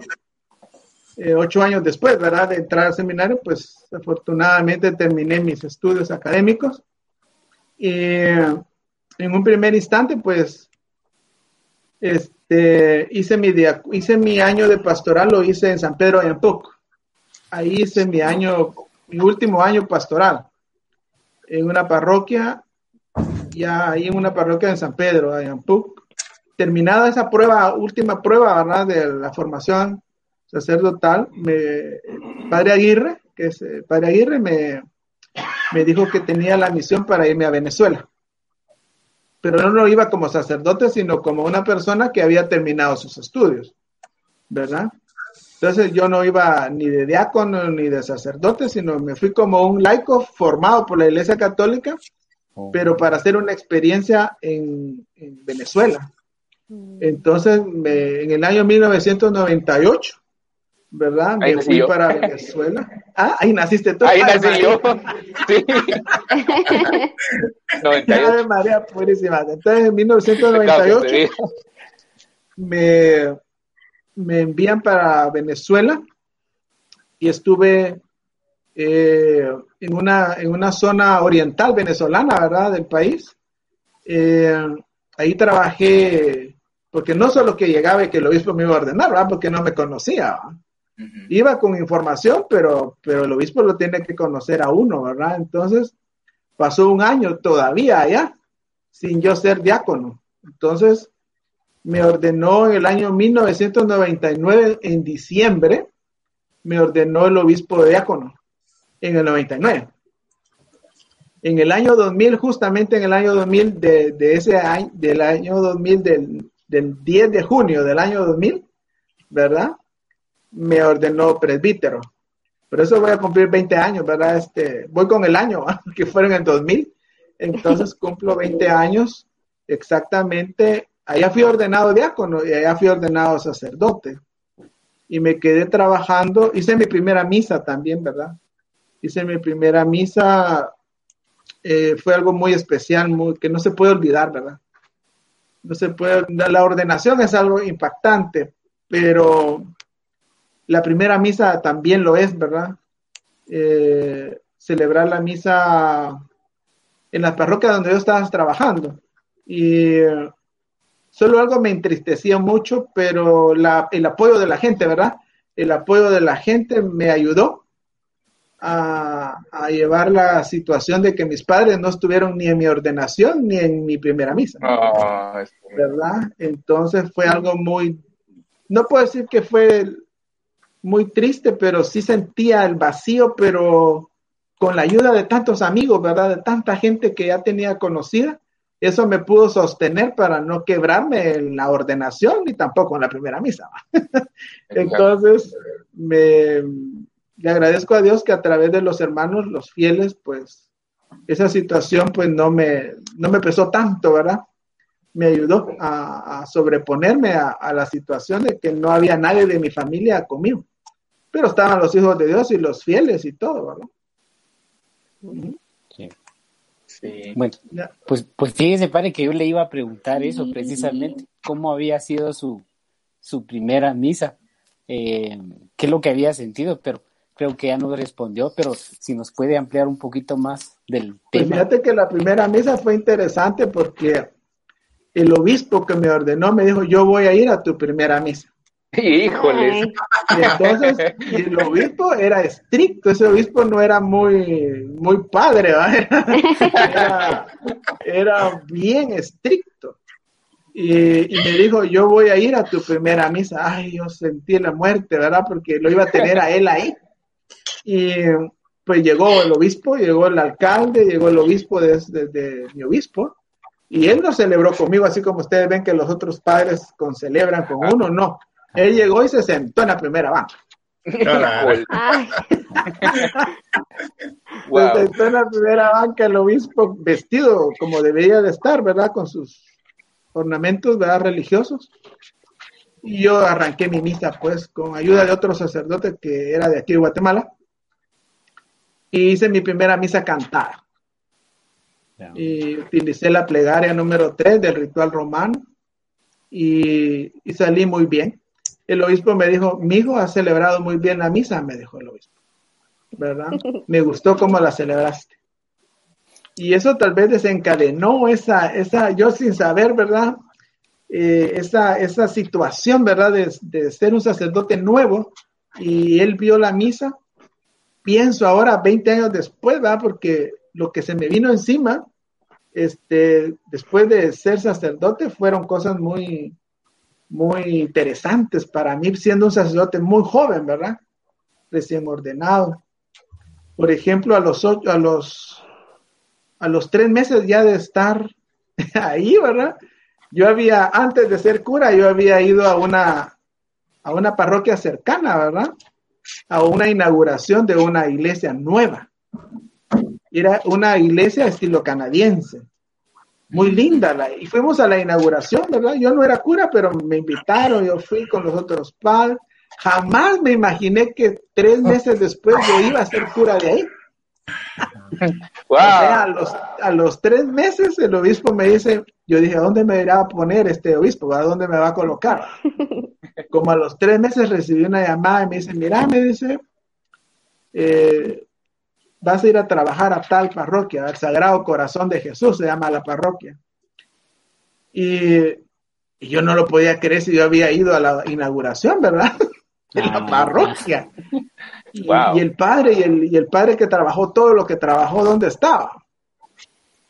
Eh, ocho años después, ¿verdad? De entrar al seminario, pues afortunadamente terminé mis estudios académicos. Y en un primer instante, pues, este, hice, mi hice mi año de pastoral, lo hice en San Pedro de Ayampuc. Ahí hice mi año, mi último año pastoral, en una parroquia, ya ahí en una parroquia en San Pedro de Ayampuc. Terminada esa prueba, última prueba, ¿verdad? De la formación sacerdotal, me, Padre Aguirre, que es eh, Padre Aguirre, me, me dijo que tenía la misión para irme a Venezuela pero no lo iba como sacerdote, sino como una persona que había terminado sus estudios, ¿verdad? Entonces yo no iba ni de diácono ni de sacerdote, sino me fui como un laico formado por la Iglesia Católica oh. pero para hacer una experiencia en, Venezuela. Mm. Entonces, en el año 1998, ¿verdad? Me fui para Venezuela. Ah, ahí naciste tú. Ahí nací yo. Sí. 98. María Purísima. Entonces, en 1998 me, me envían para Venezuela y estuve eh, en, una, en una zona oriental venezolana, ¿verdad? Del país. Eh, ahí trabajé, porque no solo que llegaba y que el obispo me iba a ordenar, ¿verdad? Porque no me conocía. Iba con información, pero, pero el obispo lo tiene que conocer a uno, ¿verdad? Entonces, pasó un año todavía allá, sin yo ser diácono. Entonces, me ordenó en el año 1999, en diciembre, me ordenó el obispo de diácono, en el 99. En el año 2000, justamente en el año 2000 de, ese año, del año 2000, del, del 10 de junio del año 2000, ¿verdad? Me ordenó presbítero. Por eso voy a cumplir 20 años, ¿verdad? Este, voy con el año, que fueron en 2000. Entonces cumplo 20 años exactamente. Allá fui ordenado diácono y allá fui ordenado sacerdote. Y me quedé trabajando. Hice mi primera misa también, ¿verdad? Hice mi primera misa. Eh, fue algo muy especial, muy, que no se puede olvidar, ¿verdad? No se puede. La ordenación es algo impactante, pero la primera misa también lo es, ¿verdad? Eh, celebrar la misa en la parroquia donde yo estaba trabajando. Y eh, solo algo me entristecía mucho, pero el apoyo de la gente, ¿verdad? El apoyo de la gente me ayudó a, llevar la situación de que mis padres no estuvieron ni en mi ordenación ni en mi primera misa. Ah, ¿Verdad? Entonces fue algo muy, no puedo decir que fue muy triste, pero sí sentía el vacío, pero con la ayuda de tantos amigos, ¿verdad? De tanta gente que ya tenía conocida, eso me pudo sostener para no quebrarme en la ordenación ni tampoco en la primera misa. Entonces, me, le agradezco a Dios que a través de los hermanos, los fieles, pues esa situación pues no me, no me pesó tanto, ¿verdad? me ayudó a, sobreponerme a, la situación de que no había nadie de mi familia conmigo. Pero estaban los hijos de Dios y los fieles y todo, ¿verdad? Sí. sí. Bueno, pues, pues fíjese, padre, que yo le iba a preguntar eso precisamente, cómo había sido su, su primera misa, eh, qué es lo que había sentido, pero creo que ya no respondió, pero si nos puede ampliar un poquito más del pues tema. Fíjate que la primera misa fue interesante porque el obispo que me ordenó me dijo, yo voy a ir a tu primera misa. Híjoles. Y entonces, el obispo era estricto, ese obispo no era muy, muy padre, era, era, bien estricto. Y, y, me dijo, yo voy a ir a tu primera misa. Ay, yo sentí la muerte, ¿verdad? Porque lo iba a tener a él ahí. Y pues llegó el obispo, llegó el alcalde, llegó el obispo de, de mi obispo. Y él no celebró conmigo, así como ustedes ven que los otros padres con celebran con uno, no. Él llegó y se sentó en la primera banca. se sentó en la primera banca el obispo vestido como debería de estar, ¿verdad? Con sus ornamentos, ¿verdad? Religiosos. Y yo arranqué mi misa, pues, con ayuda de otro sacerdote que era de aquí de Guatemala. Y hice mi primera misa cantada y utilicé la plegaria número 3 del ritual romano y, salí muy bien. El obispo me dijo, mi hijo ha celebrado muy bien la misa, me dijo el obispo. ¿Verdad? Me gustó cómo la celebraste. Y eso tal vez desencadenó esa, esa yo sin saber, ¿verdad? Eh, esa, esa situación, ¿verdad? De, de ser un sacerdote nuevo y él vio la misa. Pienso ahora, 20 años después, ¿verdad? Porque lo que se me vino encima, este, después de ser sacerdote, fueron cosas muy, muy interesantes para mí, siendo un sacerdote muy joven, ¿verdad? Recién ordenado. Por ejemplo, a los ocho, a los, a los tres meses ya de estar ahí, ¿verdad? Yo había, antes de ser cura, yo había ido a una, a una parroquia cercana, ¿verdad? A una inauguración de una iglesia nueva. Era una iglesia estilo canadiense. Muy linda. La, y fuimos a la inauguración, ¿verdad? Yo no era cura, pero me invitaron, yo fui con los otros padres. Jamás me imaginé que tres meses después yo iba a ser cura de ahí. O sea, a los, a los tres meses el obispo me dice, yo dije, ¿a dónde me irá a poner este obispo? ¿A dónde me va a colocar? Como a los tres meses recibí una llamada y me dice, mira, me dice, eh, vas a ir a trabajar a tal parroquia, al Sagrado Corazón de Jesús se llama la parroquia. Y, yo no lo podía creer si yo había ido a la inauguración, ¿verdad? en la ah. parroquia. Y, el padre, y el, y el padre que trabajó todo lo que trabajó, ¿dónde estaba?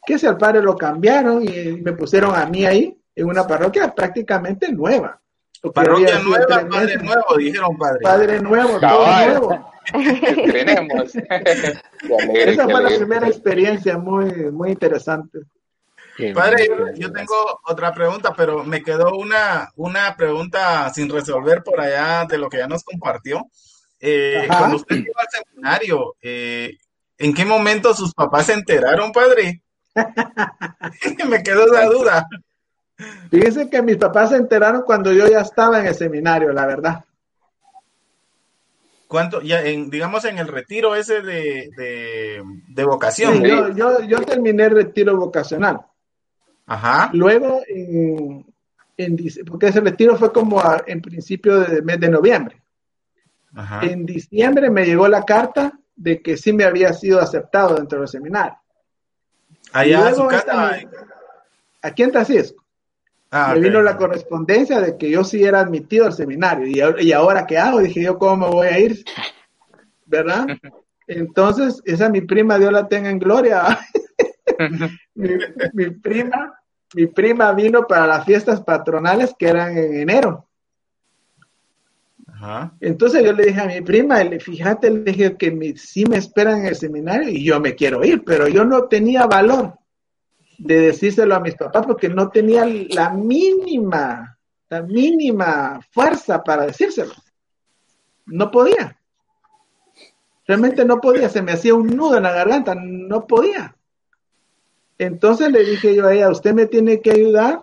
Que si al padre lo cambiaron y me pusieron a mí ahí en una parroquia prácticamente nueva. Parroquia nueva, padre nuevo, dijeron padre. Padre nuevo, todo nuevo. Tenemos. Esa fue la primera experiencia muy, muy interesante. Padre, yo, tengo otra pregunta, pero me quedó una, una pregunta sin resolver por allá de lo que ya nos compartió. Eh, cuando usted llegó al seminario, eh, ¿en qué momento sus papás se enteraron, padre? me quedó la duda. Fíjense que mis papás se enteraron cuando yo ya estaba en el seminario, la verdad. ¿Cuánto? Ya en, digamos en el retiro ese de, de, vocación. yo, yo, yo, terminé el retiro vocacional. Ajá. Luego, en, porque ese retiro fue como en principio del mes de noviembre. Ajá. En diciembre me llegó la carta de que sí me había sido aceptado dentro del seminario. Allá a su casa. aquí en Francisco. Ah, me vino la correspondencia de que yo sí era admitido al seminario. Y, y, ahora qué hago? Dije yo, ¿cómo me voy a ir? ¿Verdad? Entonces, esa mi prima, Dios la tenga en gloria. mi, prima, mi prima vino para las fiestas patronales que eran en enero. Entonces yo le dije a mi prima, fíjate, le dije que sí me esperan en el seminario y yo me quiero ir, pero yo no tenía valor de decírselo a mis papás porque no tenía la mínima, la mínima fuerza para decírselo. No podía. Realmente no podía, se me hacía un nudo en la garganta, no podía. Entonces le dije yo a ella, usted me tiene que ayudar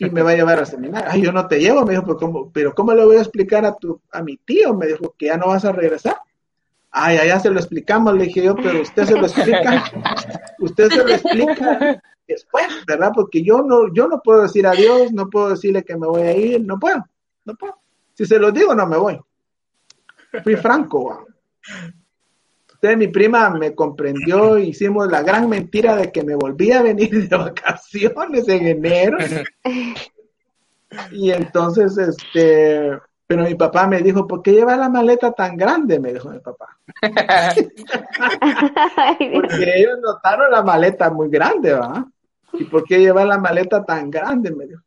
y me va a llevar al seminario. Ay, yo no te llevo, me dijo, pero ¿cómo, pero ¿cómo le voy a explicar a, tu, a mi tío? Me dijo que ya no vas a regresar. Ay, allá se lo explicamos, le dije yo, pero usted se lo explica, usted se lo explica después, ¿verdad? Porque yo no, yo no puedo decir adiós, no puedo decirle que me voy a ir, no puedo, no puedo. Si se lo digo, no me voy. Fui franco. Entonces mi prima me comprendió, hicimos la gran mentira de que me volví a venir de vacaciones en enero. Y entonces, este, pero mi papá me dijo, ¿por qué lleva la maleta tan grande? Me dijo mi papá. Porque ellos notaron la maleta muy grande, ¿va? ¿Y por qué lleva la maleta tan grande? Me dijo.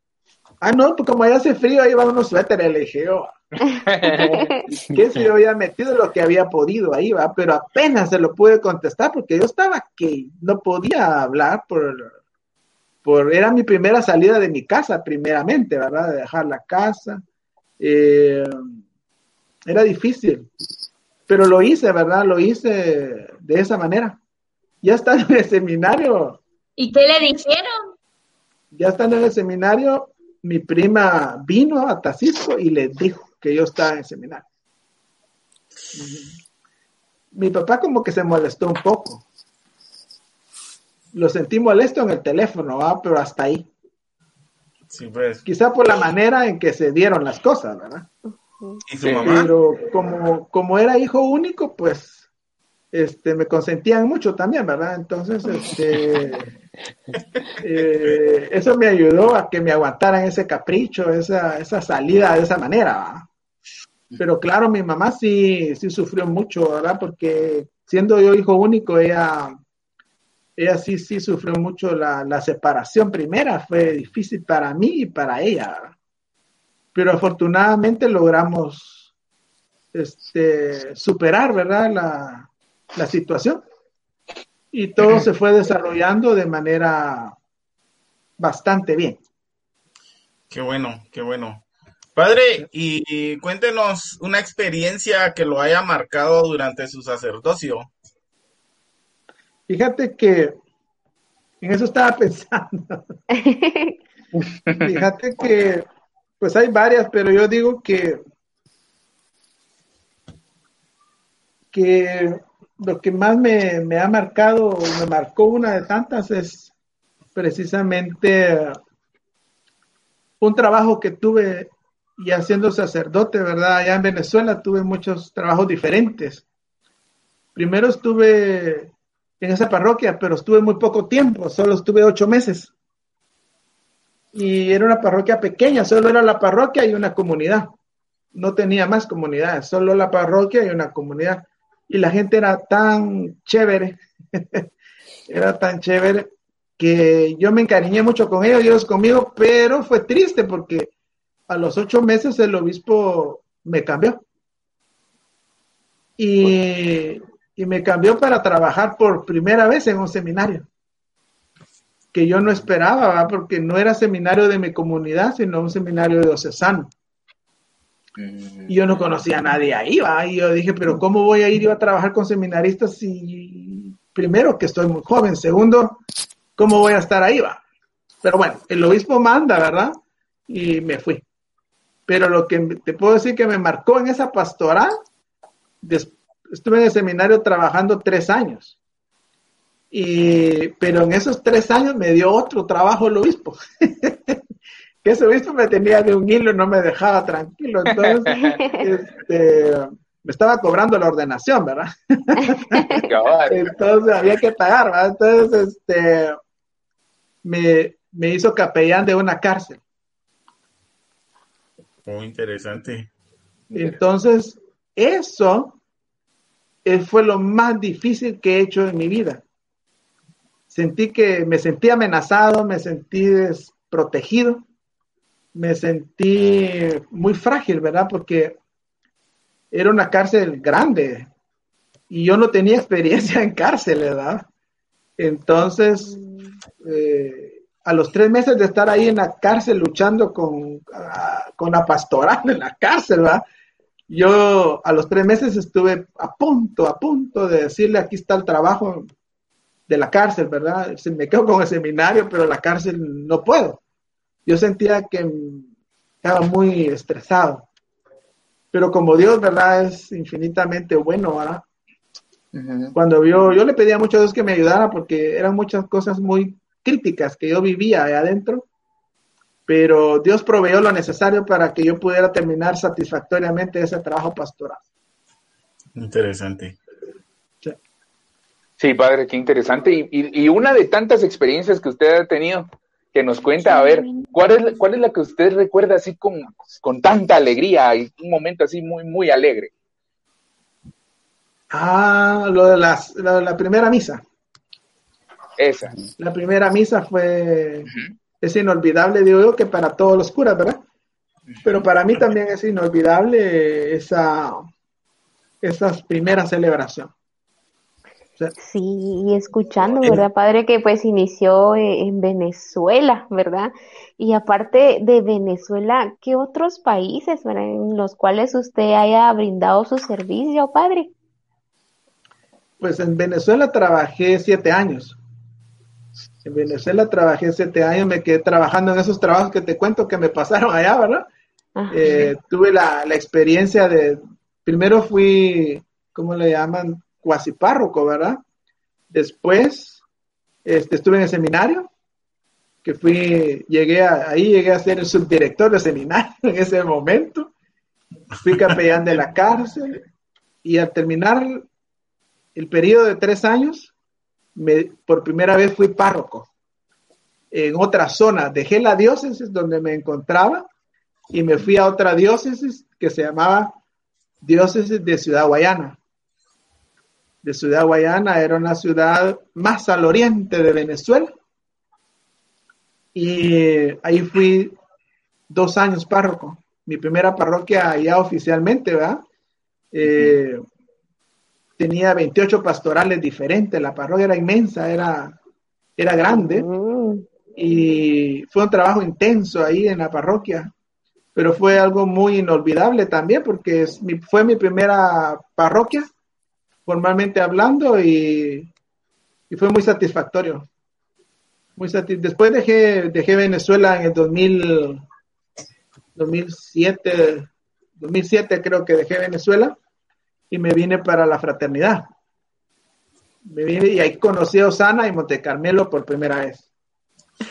Ah, no, pues como ya hace frío, lleva unos suéteres, le dije yo. que se yo había metido lo que había podido ahí, va, pero apenas se lo pude contestar porque yo estaba que no podía hablar por, por, era mi primera salida de mi casa, primeramente, ¿verdad? De dejar la casa eh, era difícil, pero lo hice, ¿verdad? Lo hice de esa manera. Ya estando en el seminario. ¿Y qué le dijeron? Ya estando en el seminario, mi prima vino a Tacisco y le dijo que yo estaba en el seminario. Mi papá como que se molestó un poco. Lo sentí molesto en el teléfono, pero hasta ahí. Pues. Quizá por la manera en que se dieron las cosas, ¿verdad? ¿Y su mamá? Pero como, como era hijo único, pues este, me consentían mucho también, ¿verdad? Entonces, este, eh, eso me ayudó a que me aguantaran ese capricho, esa, esa salida de esa manera, ¿verdad? Pero claro, mi mamá sí, sí sufrió mucho, ¿verdad? Porque siendo yo hijo único, ella ella sí, sí sufrió mucho la, separación primera, fue difícil para mí y para ella. Pero afortunadamente logramos este, superar, ¿verdad? La, la situación. Y todo se fue desarrollando de manera bastante bien. Qué bueno, qué bueno. Padre, y cuéntenos una experiencia que lo haya marcado durante su sacerdocio. Fíjate que en eso estaba pensando. Fíjate que, pues hay varias, pero yo digo que, que lo que más me, me ha marcado, me marcó una de tantas es precisamente un trabajo que tuve ya siendo sacerdote, ¿verdad? Allá en Venezuela tuve muchos trabajos diferentes. Primero estuve en esa parroquia, pero estuve muy poco tiempo, solo estuve ocho meses. Y era una parroquia pequeña, solo era la parroquia y una comunidad. No tenía más comunidades, solo la parroquia y una comunidad. Y la gente era tan chévere, era tan chévere que yo me encariñé mucho con ellos, ellos conmigo, pero fue triste porque a los ocho meses el obispo me cambió. Y y me cambió para trabajar por primera vez en un seminario que yo no esperaba, porque no era seminario de mi comunidad, sino un seminario diocesano. Y yo no conocía a nadie ahí, ¿va? y yo dije, pero ¿cómo voy a ir yo a trabajar con seminaristas si, primero, que estoy muy joven, segundo, ¿cómo voy a estar ahí, va? Pero bueno, el obispo manda, ¿verdad? Y me fui. Pero lo que te puedo decir que me marcó en esa pastoral, después estuve en el seminario trabajando tres años. Y, pero en esos tres años me dio otro trabajo el obispo. que ese obispo me tenía de un hilo y no me dejaba tranquilo. Entonces, este, me estaba cobrando la ordenación, ¿verdad? Entonces había que pagar, ¿verdad? Entonces, este, me, me hizo capellán de una cárcel. Muy interesante. Entonces, eso fue lo más difícil que he hecho en mi vida. Sentí que me sentí amenazado, me sentí desprotegido, me sentí muy frágil, ¿verdad? Porque era una cárcel grande y yo no tenía experiencia en cárcel, ¿verdad? Entonces, eh, a los tres meses de estar ahí en la cárcel luchando con, ah, con la pastoral en la cárcel, ¿verdad? Yo a los tres meses estuve a punto, a punto de decirle, aquí está el trabajo de la cárcel, ¿verdad? Me quedo con el seminario, pero la cárcel no puedo. Yo sentía que estaba muy estresado. Pero como Dios, ¿verdad? Es infinitamente bueno, ¿verdad? Cuando vio, yo le pedía mucho a Dios que me ayudara porque eran muchas cosas muy críticas que yo vivía ahí adentro pero Dios proveyó lo necesario para que yo pudiera terminar satisfactoriamente ese trabajo pastoral. Interesante. Sí, padre, qué interesante. Y, una de tantas experiencias que usted ha tenido, que nos cuenta, a ver, ¿cuál es, cuál es la que usted recuerda así con, con tanta alegría y un momento así muy, muy alegre? Ah, lo de, las, la primera misa. Esa. La primera misa fue, es inolvidable, digo yo, que para todos los curas, ¿verdad? Pero para mí también es inolvidable esa, esa primera celebración. sí, escuchando, ¿verdad, padre? Que pues inició eh, en Venezuela, ¿verdad? Y aparte de Venezuela, ¿qué otros países ¿verdad? en los cuales usted haya brindado su servicio, padre? Pues en Venezuela trabajé siete años. En Venezuela trabajé siete años, me quedé trabajando en esos trabajos que te cuento que me pasaron allá, ¿verdad? Eh, tuve la, experiencia de, primero fui, ¿cómo le llaman? Cuasi párroco, ¿verdad? Después este, estuve en el seminario, que fui, llegué a, ahí llegué a ser el subdirector del seminario en ese momento. Fui capellán de la cárcel y al terminar el periodo de tres años, por primera vez fui párroco en otra zona. Dejé la diócesis donde me encontraba y me fui a otra diócesis que se llamaba diócesis de Ciudad Guayana. De Ciudad Guayana era una ciudad más al oriente de Venezuela. Y ahí fui dos años párroco. Mi primera parroquia ya oficialmente, ¿verdad? Eh, tenía 28 pastorales diferentes, la parroquia era inmensa, era, era grande y fue un trabajo intenso ahí en la parroquia, pero fue algo muy inolvidable también porque fue mi primera parroquia, formalmente hablando, y, y fue muy satisfactorio. Muy Después dejé, dejé Venezuela en el 2000, 2007, 2007 creo que dejé Venezuela y me vine para la fraternidad. Me vine y ahí conocí a Osana y Monte Carmelo por primera vez.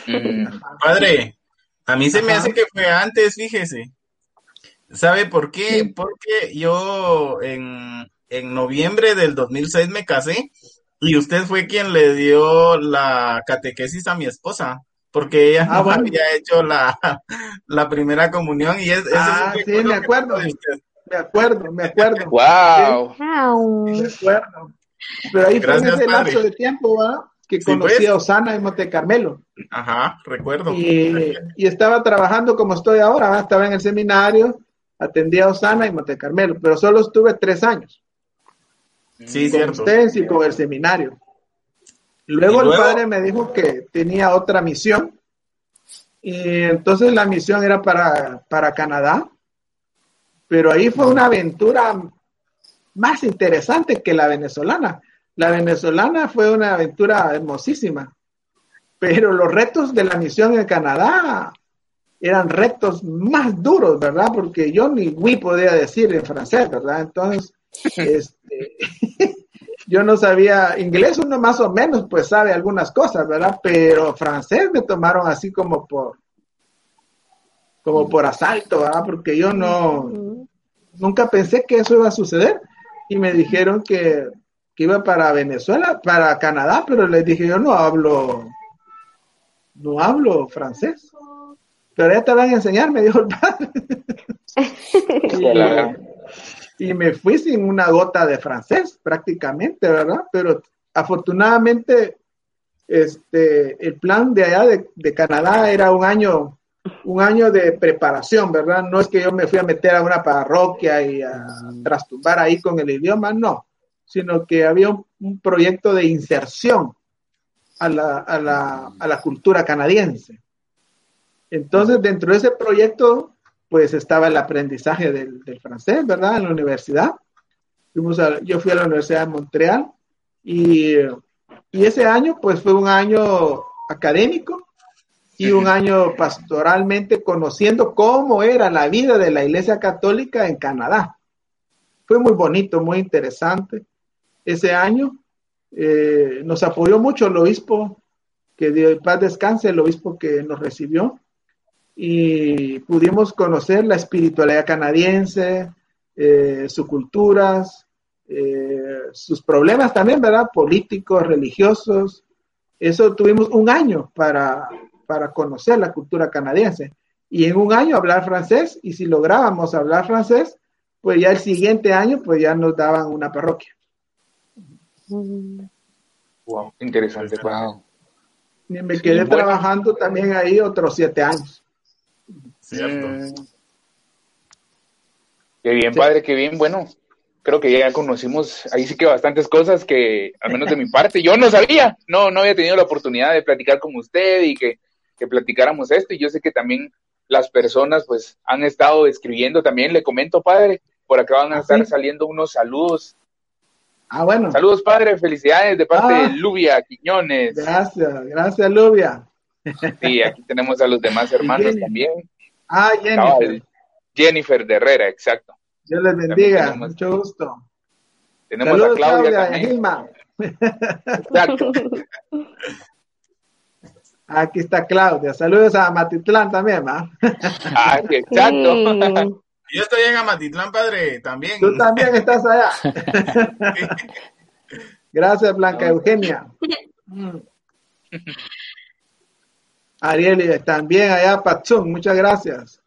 Mm, padre, a mí se me hace que fue antes, fíjese. ¿Sabe por qué? Porque yo en, en noviembre del 2006 me casé y usted fue quien le dio la catequesis a mi esposa, porque ella ah, no había hecho la, la, primera comunión y es, ah, sí, me acuerdo. Me acuerdo, me acuerdo. Wow. me acuerdo. Pero ahí fue en ese lapso de tiempo, que conocí pues. a Osana en Monte Carmelo. Ajá, recuerdo. Y, y estaba trabajando como estoy ahora, estaba en el seminario, atendía a Osana y Monte Carmelo, pero solo estuve tres años. Sí, con cierto. ustedes y con el seminario. Luego, el padre me dijo que tenía otra misión. Y entonces la misión era para, para Canadá. Pero ahí fue una aventura más interesante que la venezolana. La venezolana fue una aventura hermosísima. Pero los retos de la misión en Canadá eran retos más duros, ¿verdad? Porque yo ni oui podía decir en francés, ¿verdad? Entonces, este, yo no sabía inglés, uno más o menos pues sabe algunas cosas, ¿verdad? Pero francés me tomaron así como por como por asalto, ¿verdad? Porque yo no nunca pensé que eso iba a suceder y me dijeron que, que iba para Venezuela, para Canadá, pero les dije yo no hablo no hablo francés. Pero ya te van a enseñar, me dijo el padre. y me fui sin una gota de francés prácticamente, ¿verdad? Pero afortunadamente este, el plan de allá de, Canadá era un año, un año de preparación, ¿verdad? No es que yo me fui a meter a una parroquia y a trastumbar ahí con el idioma, no, sino que había un, proyecto de inserción a la, a, la, a la cultura canadiense. Entonces, dentro de ese proyecto pues estaba el aprendizaje del, francés, ¿verdad? En la universidad. Fuimos yo fui a la Universidad de Montreal y, ese año pues fue un año académico y un año pastoralmente conociendo cómo era la vida de la Iglesia Católica en Canadá. Fue muy bonito, muy interesante. Ese año eh, nos apoyó mucho el obispo, que de paz descanse, el obispo que nos recibió y pudimos conocer la espiritualidad canadiense, eh, sus culturas, eh, sus problemas también, ¿verdad? Políticos, religiosos. Eso tuvimos un año para, para conocer la cultura canadiense y en un año hablar francés y si lográbamos hablar francés, pues ya el siguiente año pues ya nos daban una parroquia. Wow, interesante. Wow. Y me quedé trabajando también ahí otros siete años. Mm. Qué bien, padre, qué bien. Bueno, creo que ya conocimos ahí sí que bastantes cosas que, al menos de mi parte, yo no sabía. No, no había tenido la oportunidad de platicar con usted y que, que platicáramos esto. Y yo sé que también las personas, pues, han estado escribiendo también. Le comento, padre, por acá van a ¿Ah, estar saliendo unos saludos. Ah, bueno. Saludos, padre. Felicidades de parte de ah. Lubia Quiñones. Gracias, gracias, Lubia. Sí, aquí tenemos a los demás hermanos también. Ah, Jennifer. Jennifer de Herrera, exacto. Dios les bendiga, mucho gusto. Tenemos a Claudia, Claudia Exacto. Aquí está Claudia. Saludos a Matitlán también, ¿va? Ah, exacto. Yo estoy en Amatitlán, padre, también. Tú también estás allá. Gracias, Blanca Eugenia. Ariel, también allá, Patzún, muchas gracias.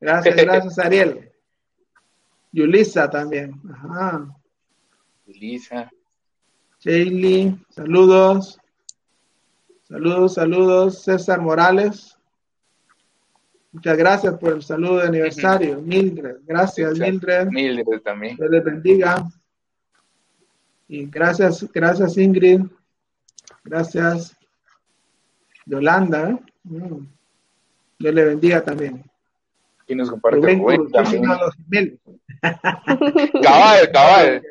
Gracias, gracias, Ariel. Yulisa también. Ajá. Yulisa. Shaylee, saludos. Saludos, saludos. César Morales. Muchas gracias por el saludo de aniversario. Mildred, gracias, Mildred. Mildred también. Dios les bendiga. Y gracias, gracias, Ingrid. Gracias. Yolanda, ¿eh? Mm. Dios le bendiga también. Y nos comparte Rubén, también. cabal, cabal.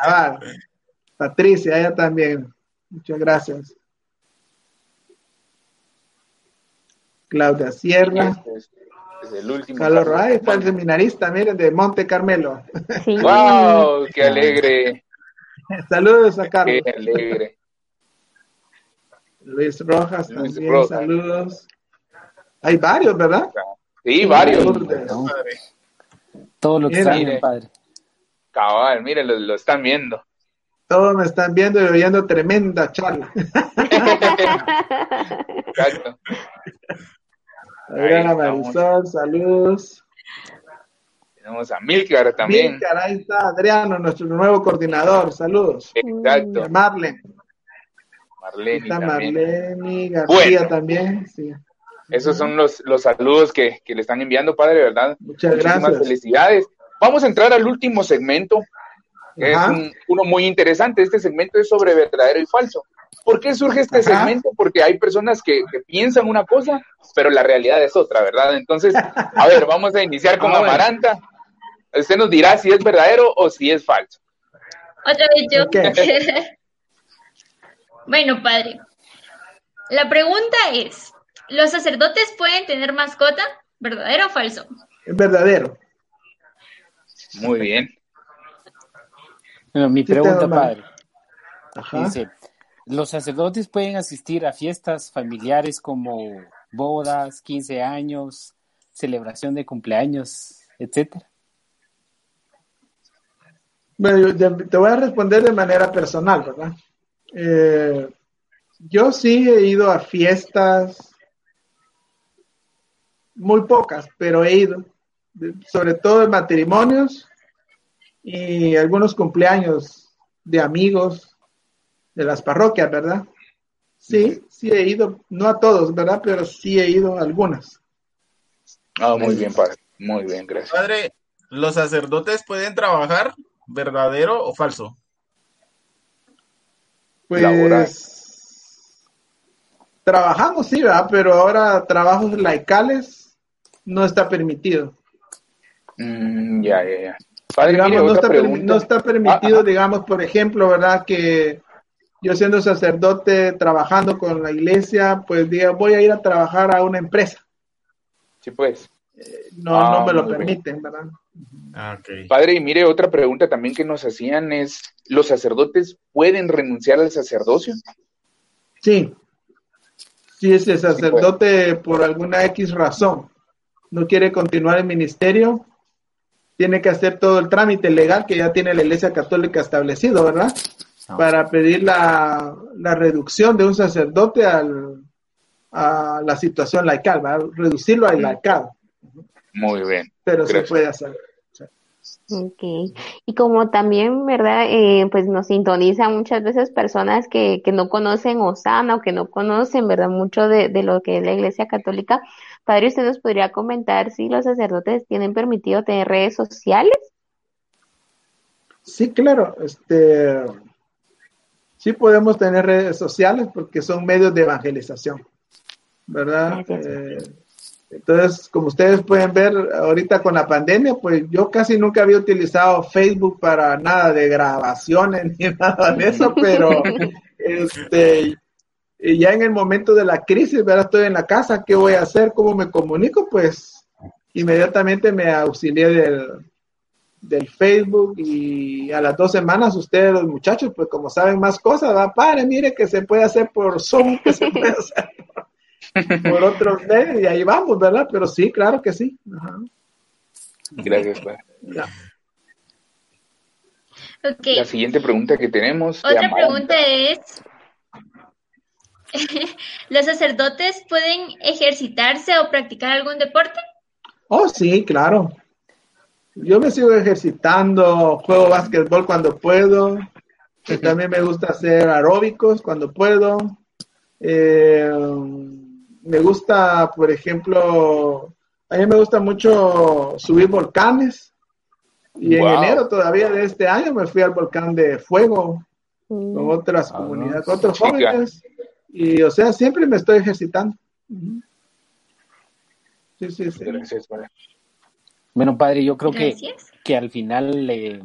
cabal. Patricia, ella también. Muchas gracias. Claudia Sierra. Este es, es el último. Carlos. Ray, está el seminarista, miren, de Monte Carmelo. Sí. ¡Wow! ¡Qué alegre! Saludos a Carlos. ¡Qué alegre! Luis Rojas Luis también, Rojas. saludos. Hay varios, ¿verdad? Sí, varios. No, todo lo que saben, padre. Cabal, miren, lo, lo están viendo. Todos me están viendo y oyendo tremenda charla. Exacto. Adriana. Marisol, saludos. Tenemos a Milcar también. Milcar, ahí está Adriano, nuestro nuevo coordinador. Saludos. Exacto. Marlen. Marlene Está también. Marlene, García Bueno. también. Sí. Esos son los, los saludos que, que le están enviando, padre, ¿verdad? Muchas Muchísimas gracias. felicidades. Vamos a entrar al último segmento, que Ajá. es un- uno muy interesante. Este segmento es sobre verdadero y falso. ¿Por qué surge este Ajá. segmento? Porque hay personas que, que piensan una cosa, pero la realidad es otra, ¿verdad? Entonces, a ver, vamos a iniciar con Ah. Amaranta. Usted nos dirá si es verdadero o si es falso. Otra vez yo. Bueno, padre. La pregunta es, ¿los sacerdotes pueden tener mascota? ¿Verdadero o falso? Es verdadero. Muy bien. Bueno, mi pregunta, padre. Ajá. Dice, ¿los sacerdotes pueden asistir a fiestas familiares como bodas, 15 años, celebración de cumpleaños, etcétera? Bueno, te- voy a responder de manera personal, ¿verdad? Eh, yo sí he ido a fiestas, muy pocas, pero he ido, sobre todo en matrimonios y algunos cumpleaños de amigos de las parroquias, ¿verdad? Sí, sí he ido, no a todos, ¿verdad? Pero sí he ido a algunas. Ah, muy bien, padre. Muy bien, gracias. Padre, ¿los sacerdotes pueden trabajar? ¿Verdadero o falso? Laboral. Pues trabajamos, sí, ¿verdad? Pero ahora trabajos laicales no está permitido. Mm, ya, ya, ya. Padre, digamos, mire, no, está no está permitido, Ah, ajá. digamos, por ejemplo, ¿verdad? Que yo siendo sacerdote trabajando con la iglesia, pues diga, voy a ir a trabajar a una empresa. Sí, pues. No, Ah, no me lo bien. permiten, ¿verdad? Ah. Padre, y mire, otra pregunta también que nos hacían es, ¿los sacerdotes pueden renunciar al sacerdocio? Sí. Si ese sacerdote por alguna X razón no quiere continuar el ministerio, tiene que hacer todo el trámite legal que ya tiene la Iglesia Católica establecido, ¿verdad? No. Para pedir la, la reducción de un sacerdote al, a la situación laical, ¿verdad? Reducirlo al laicado, Muy bien. pero se puede hacer. Ok. Y como también, ¿verdad? Eh, pues nos sintonizan muchas veces personas que, que no conocen Osana o que no conocen, ¿verdad? Mucho de, de lo que es la Iglesia Católica. Padre, ¿usted nos podría comentar si los sacerdotes tienen permitido tener redes sociales? Sí, claro. Este, sí podemos tener redes sociales porque son medios de evangelización, ¿verdad? Gracias. Eh, entonces, como ustedes pueden ver ahorita con la pandemia, pues yo casi nunca había utilizado Facebook para nada de grabaciones ni nada de eso, pero este, ya en el momento de la crisis, ¿verdad? Estoy en la casa, ¿qué voy a hacer? ¿Cómo me comunico? Pues inmediatamente me auxilié del, del Facebook y a las dos semanas ustedes los muchachos, pues como saben más cosas, va, padre, mire que se puede hacer por Zoom, que se puede hacer por, por otros medios y ahí vamos, ¿verdad? Pero sí, claro que sí. Ajá. Gracias, padre. Ya. La siguiente pregunta que tenemos. Otra pregunta es, ¿los sacerdotes pueden ejercitarse o practicar algún deporte? Oh, sí, claro. Yo me sigo ejercitando, juego básquetbol cuando puedo. También me gusta hacer aeróbicos cuando puedo. Eh, me gusta, por ejemplo, a mí me gusta mucho subir volcanes. Y en enero todavía de este año me fui al volcán de Fuego Mm. con otras Ah, comunidades, con otros chica. jóvenes. Y, o sea, siempre me estoy ejercitando. Sí, sí, sí. Gracias, padre. Bueno, padre, yo creo que, Gracias. que al final eh,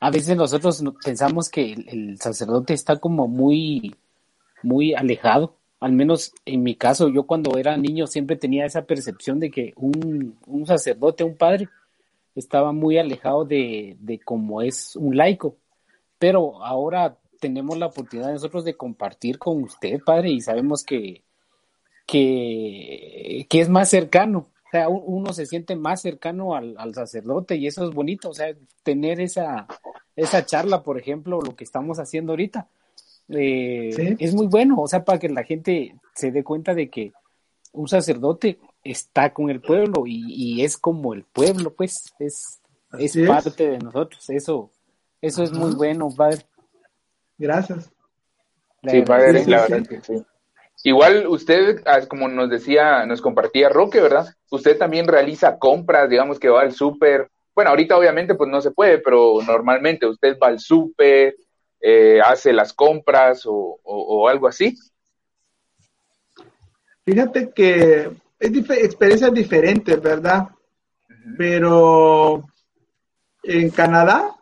a veces nosotros pensamos que el, sacerdote está como muy, muy alejado. Al menos en mi caso, yo cuando era niño siempre tenía esa percepción de que un, un sacerdote, un padre, estaba muy alejado de, de cómo es un laico. Pero ahora tenemos la oportunidad nosotros de compartir con usted, padre, y sabemos que, que, que es más cercano. O sea, uno se siente más cercano al, sacerdote y eso es bonito. O sea, tener esa, esa charla, por ejemplo, lo que estamos haciendo ahorita, eh, es muy bueno. O sea, para que la gente se dé cuenta de que un sacerdote está con el pueblo y, es como el pueblo, pues, es, es parte de nosotros. Eso, eso es muy bueno, padre. Gracias. sí, padre, la verdad que sí. Igual usted, ah, como nos decía, nos compartía Roque, ¿verdad? Usted también realiza compras, digamos que va al súper. Bueno, ahorita obviamente pues no se puede, pero normalmente usted va al súper, eh, hace las compras o, algo así. Fíjate que es experiencias diferentes, ¿verdad? Pero en Canadá,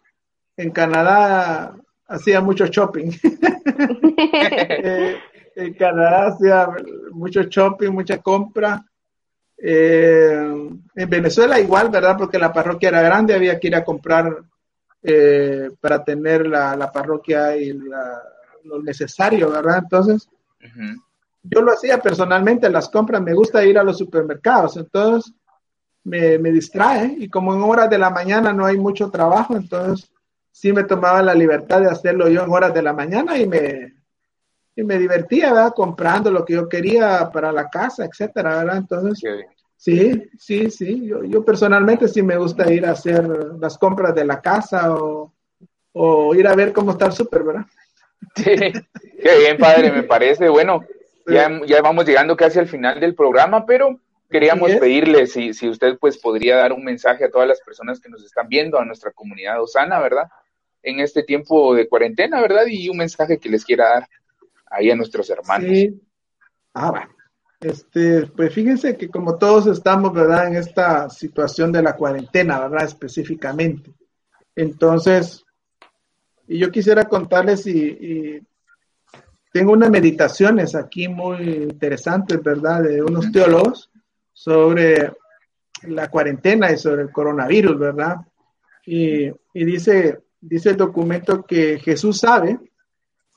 en Canadá hacía mucho shopping. Eh, en Canadá hacía mucho shopping, mucha compra. Eh, en Venezuela igual, ¿verdad? Porque la parroquia era grande, había que ir a comprar eh, para tener la, parroquia y lo necesario, ¿verdad? Entonces, yo lo hacía personalmente, las compras, me gusta ir a los supermercados, entonces me, me distrae y como en horas de la mañana no hay mucho trabajo, entonces sí me tomaba la libertad de hacerlo yo en horas de la mañana y me, y me divertía, ¿verdad? Comprando lo que yo quería para la casa, etcétera, ¿verdad? Entonces, sí, sí, sí. Yo, yo, personalmente sí me gusta ir a hacer las compras de la casa o, o ir a ver cómo está el súper, ¿verdad? Sí, qué bien, padre, me parece. Bueno, ya, ya vamos llegando casi al final del programa, pero queríamos pedirle si, si usted pues podría dar un mensaje a todas las personas que nos están viendo, a nuestra comunidad osana, ¿verdad? En este tiempo de cuarentena, ¿verdad? Y un mensaje que les quiera dar ahí a nuestros hermanos. Sí. Ah, bueno. Este, pues fíjense que como todos estamos, ¿verdad? En esta situación de la cuarentena, ¿verdad? Específicamente. Entonces, y yo quisiera contarles y, tengo unas meditaciones aquí muy interesantes, ¿verdad? De unos teólogos sobre la cuarentena y sobre el coronavirus, ¿verdad? Y, y dice, dice el documento que Jesús sabe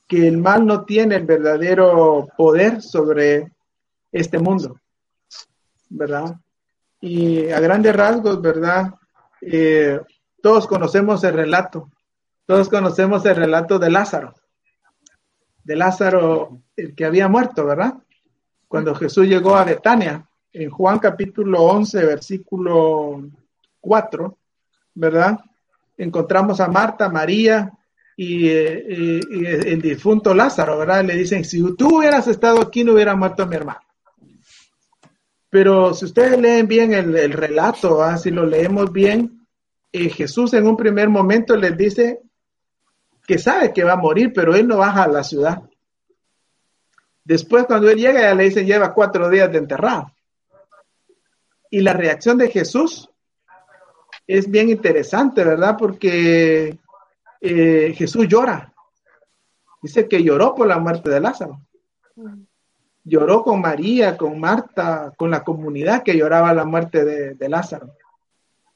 que el mal no tiene el verdadero poder sobre este mundo, ¿verdad? Y a grandes rasgos, ¿verdad? Eh, todos conocemos el relato, todos conocemos el relato de Lázaro, de Lázaro, el que había muerto, ¿verdad? Cuando Jesús llegó a Betania, en Juan capítulo 11, versículo 4, ¿verdad? Encontramos a Marta, María y, el difunto Lázaro, ¿verdad? Le dicen, si tú hubieras estado aquí no hubiera muerto mi hermano. Pero si ustedes leen bien el, relato, si lo leemos bien, eh, Jesús en un primer momento les dice que sabe que va a morir, pero él no baja a la ciudad. Después cuando él llega ya le dicen lleva cuatro días de enterrado. Y la reacción de Jesús es bien interesante, ¿verdad? Porque eh, Jesús llora. Dice que lloró por la muerte de Lázaro. Lloró con María, con Marta, con la comunidad que lloraba la muerte de, Lázaro.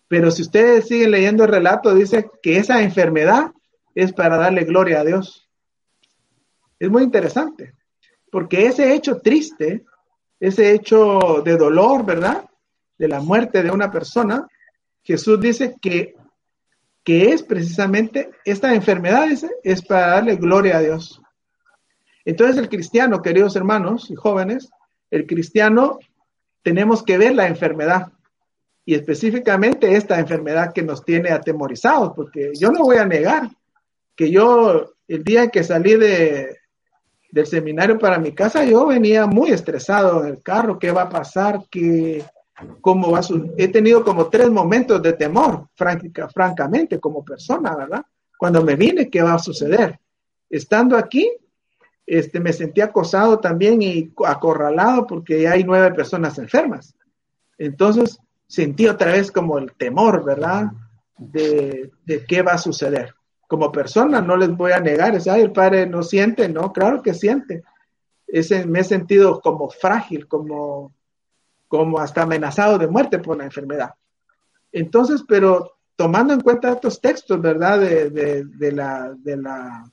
Pero si ustedes siguen leyendo el relato, dice que esa enfermedad es para darle gloria a Dios. Es muy interesante, porque ese hecho triste, ese hecho de dolor, ¿verdad? De la muerte de una persona, Jesús dice que que es precisamente esta enfermedad es, para darle gloria a Dios. Entonces el cristiano, queridos hermanos y jóvenes, el cristiano tenemos que ver la enfermedad y específicamente esta enfermedad que nos tiene atemorizados, porque yo no voy a negar que yo el día que salí de, del seminario para mi casa, yo venía muy estresado en el carro, qué va a pasar, qué, cómo va su... He tenido como tres momentos de temor, francamente, como persona, ¿verdad? Cuando me vine, ¿qué va a suceder? Estando aquí, este, me sentí acosado también y acorralado porque hay nueve personas enfermas. Entonces, sentí otra vez como el temor, ¿verdad? De, de qué va a suceder. como persona, no les voy a negar, es, ay, el padre no siente, no, claro que siente. Ese, me he sentido como frágil, como, como hasta amenazado de muerte por la enfermedad. Entonces, pero tomando en cuenta estos textos, ¿verdad? De, de, la, de, la,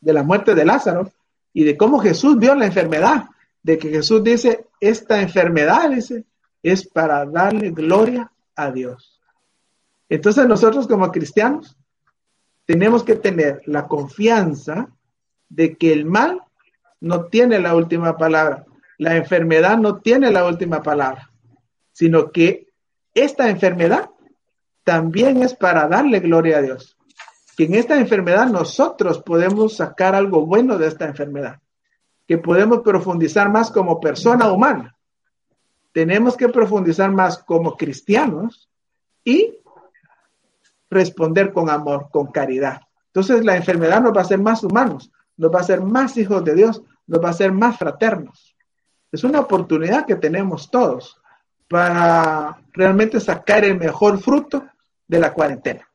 de la muerte de Lázaro y de cómo Jesús vio la enfermedad, de que Jesús dice, esta enfermedad, dice, es para darle gloria a Dios. Entonces nosotros como cristianos tenemos que tener la confianza de que el mal no tiene la última palabra, la enfermedad no tiene la última palabra, sino que esta enfermedad también es para darle gloria a Dios. Que en esta enfermedad nosotros podemos sacar algo bueno de esta enfermedad, que podemos profundizar más como persona humana. Tenemos que profundizar más como cristianos y responder con amor, con caridad. Entonces la enfermedad nos va a hacer más humanos, nos va a hacer más hijos de Dios, nos va a hacer más fraternos. Es una oportunidad que tenemos todos para realmente sacar el mejor fruto de la cuarentena.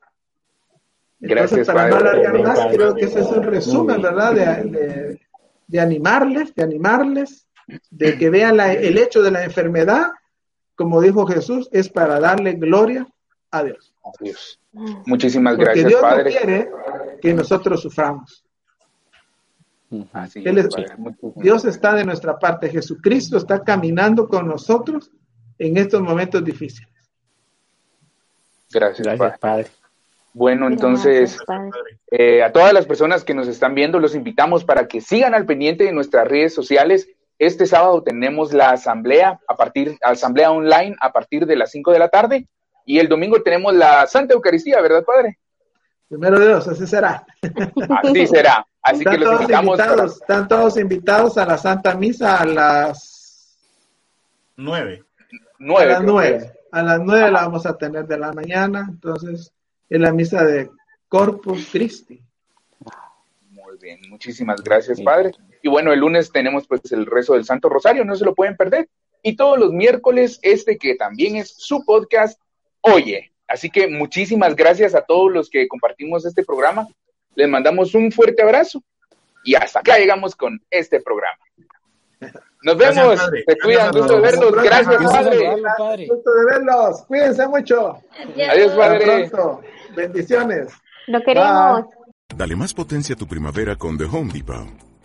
Entonces, para no alargar más, creo que ese es un resumen, ¿verdad? De, de, animarles, de animarles, de que vean el hecho de la enfermedad, como dijo Jesús, es para darle gloria a Dios. Dios. Muchísimas gracias, Dios Padre. No quiere que nosotros suframos. Dios está de nuestra parte. Jesucristo está caminando con nosotros en estos momentos difíciles. Gracias, padre. Bueno, entonces, eh, a todas las personas que nos están viendo, los invitamos para que sigan al pendiente de nuestras redes sociales. Este sábado tenemos la asamblea a partir, asamblea online a partir de las 5 de la tarde y el domingo tenemos la Santa Eucaristía, ¿verdad, Padre? Primero Dios, así será. Así será. Así que los invitamos. Están todos invitados a la Santa Misa a las nueve. A las nueve. A las nueve la vamos a tener de la mañana. Entonces, es la misa de Corpus Christi. Muy bien, muchísimas gracias, Padre. Y bueno, el lunes tenemos pues el rezo del Santo Rosario, no se lo pueden perder. Y todos los miércoles, este que también es su podcast, Oye. Así que muchísimas gracias a todos los que compartimos este programa. Les mandamos un fuerte abrazo y hasta acá llegamos con este programa. Nos vemos. Se cuidan. Gusto de verlos. Gracias, padre. Gusto de verlos. Cuídense mucho. Adiós, padre. Bendiciones. Lo queremos. Dale más potencia a tu primavera con The Home Depot.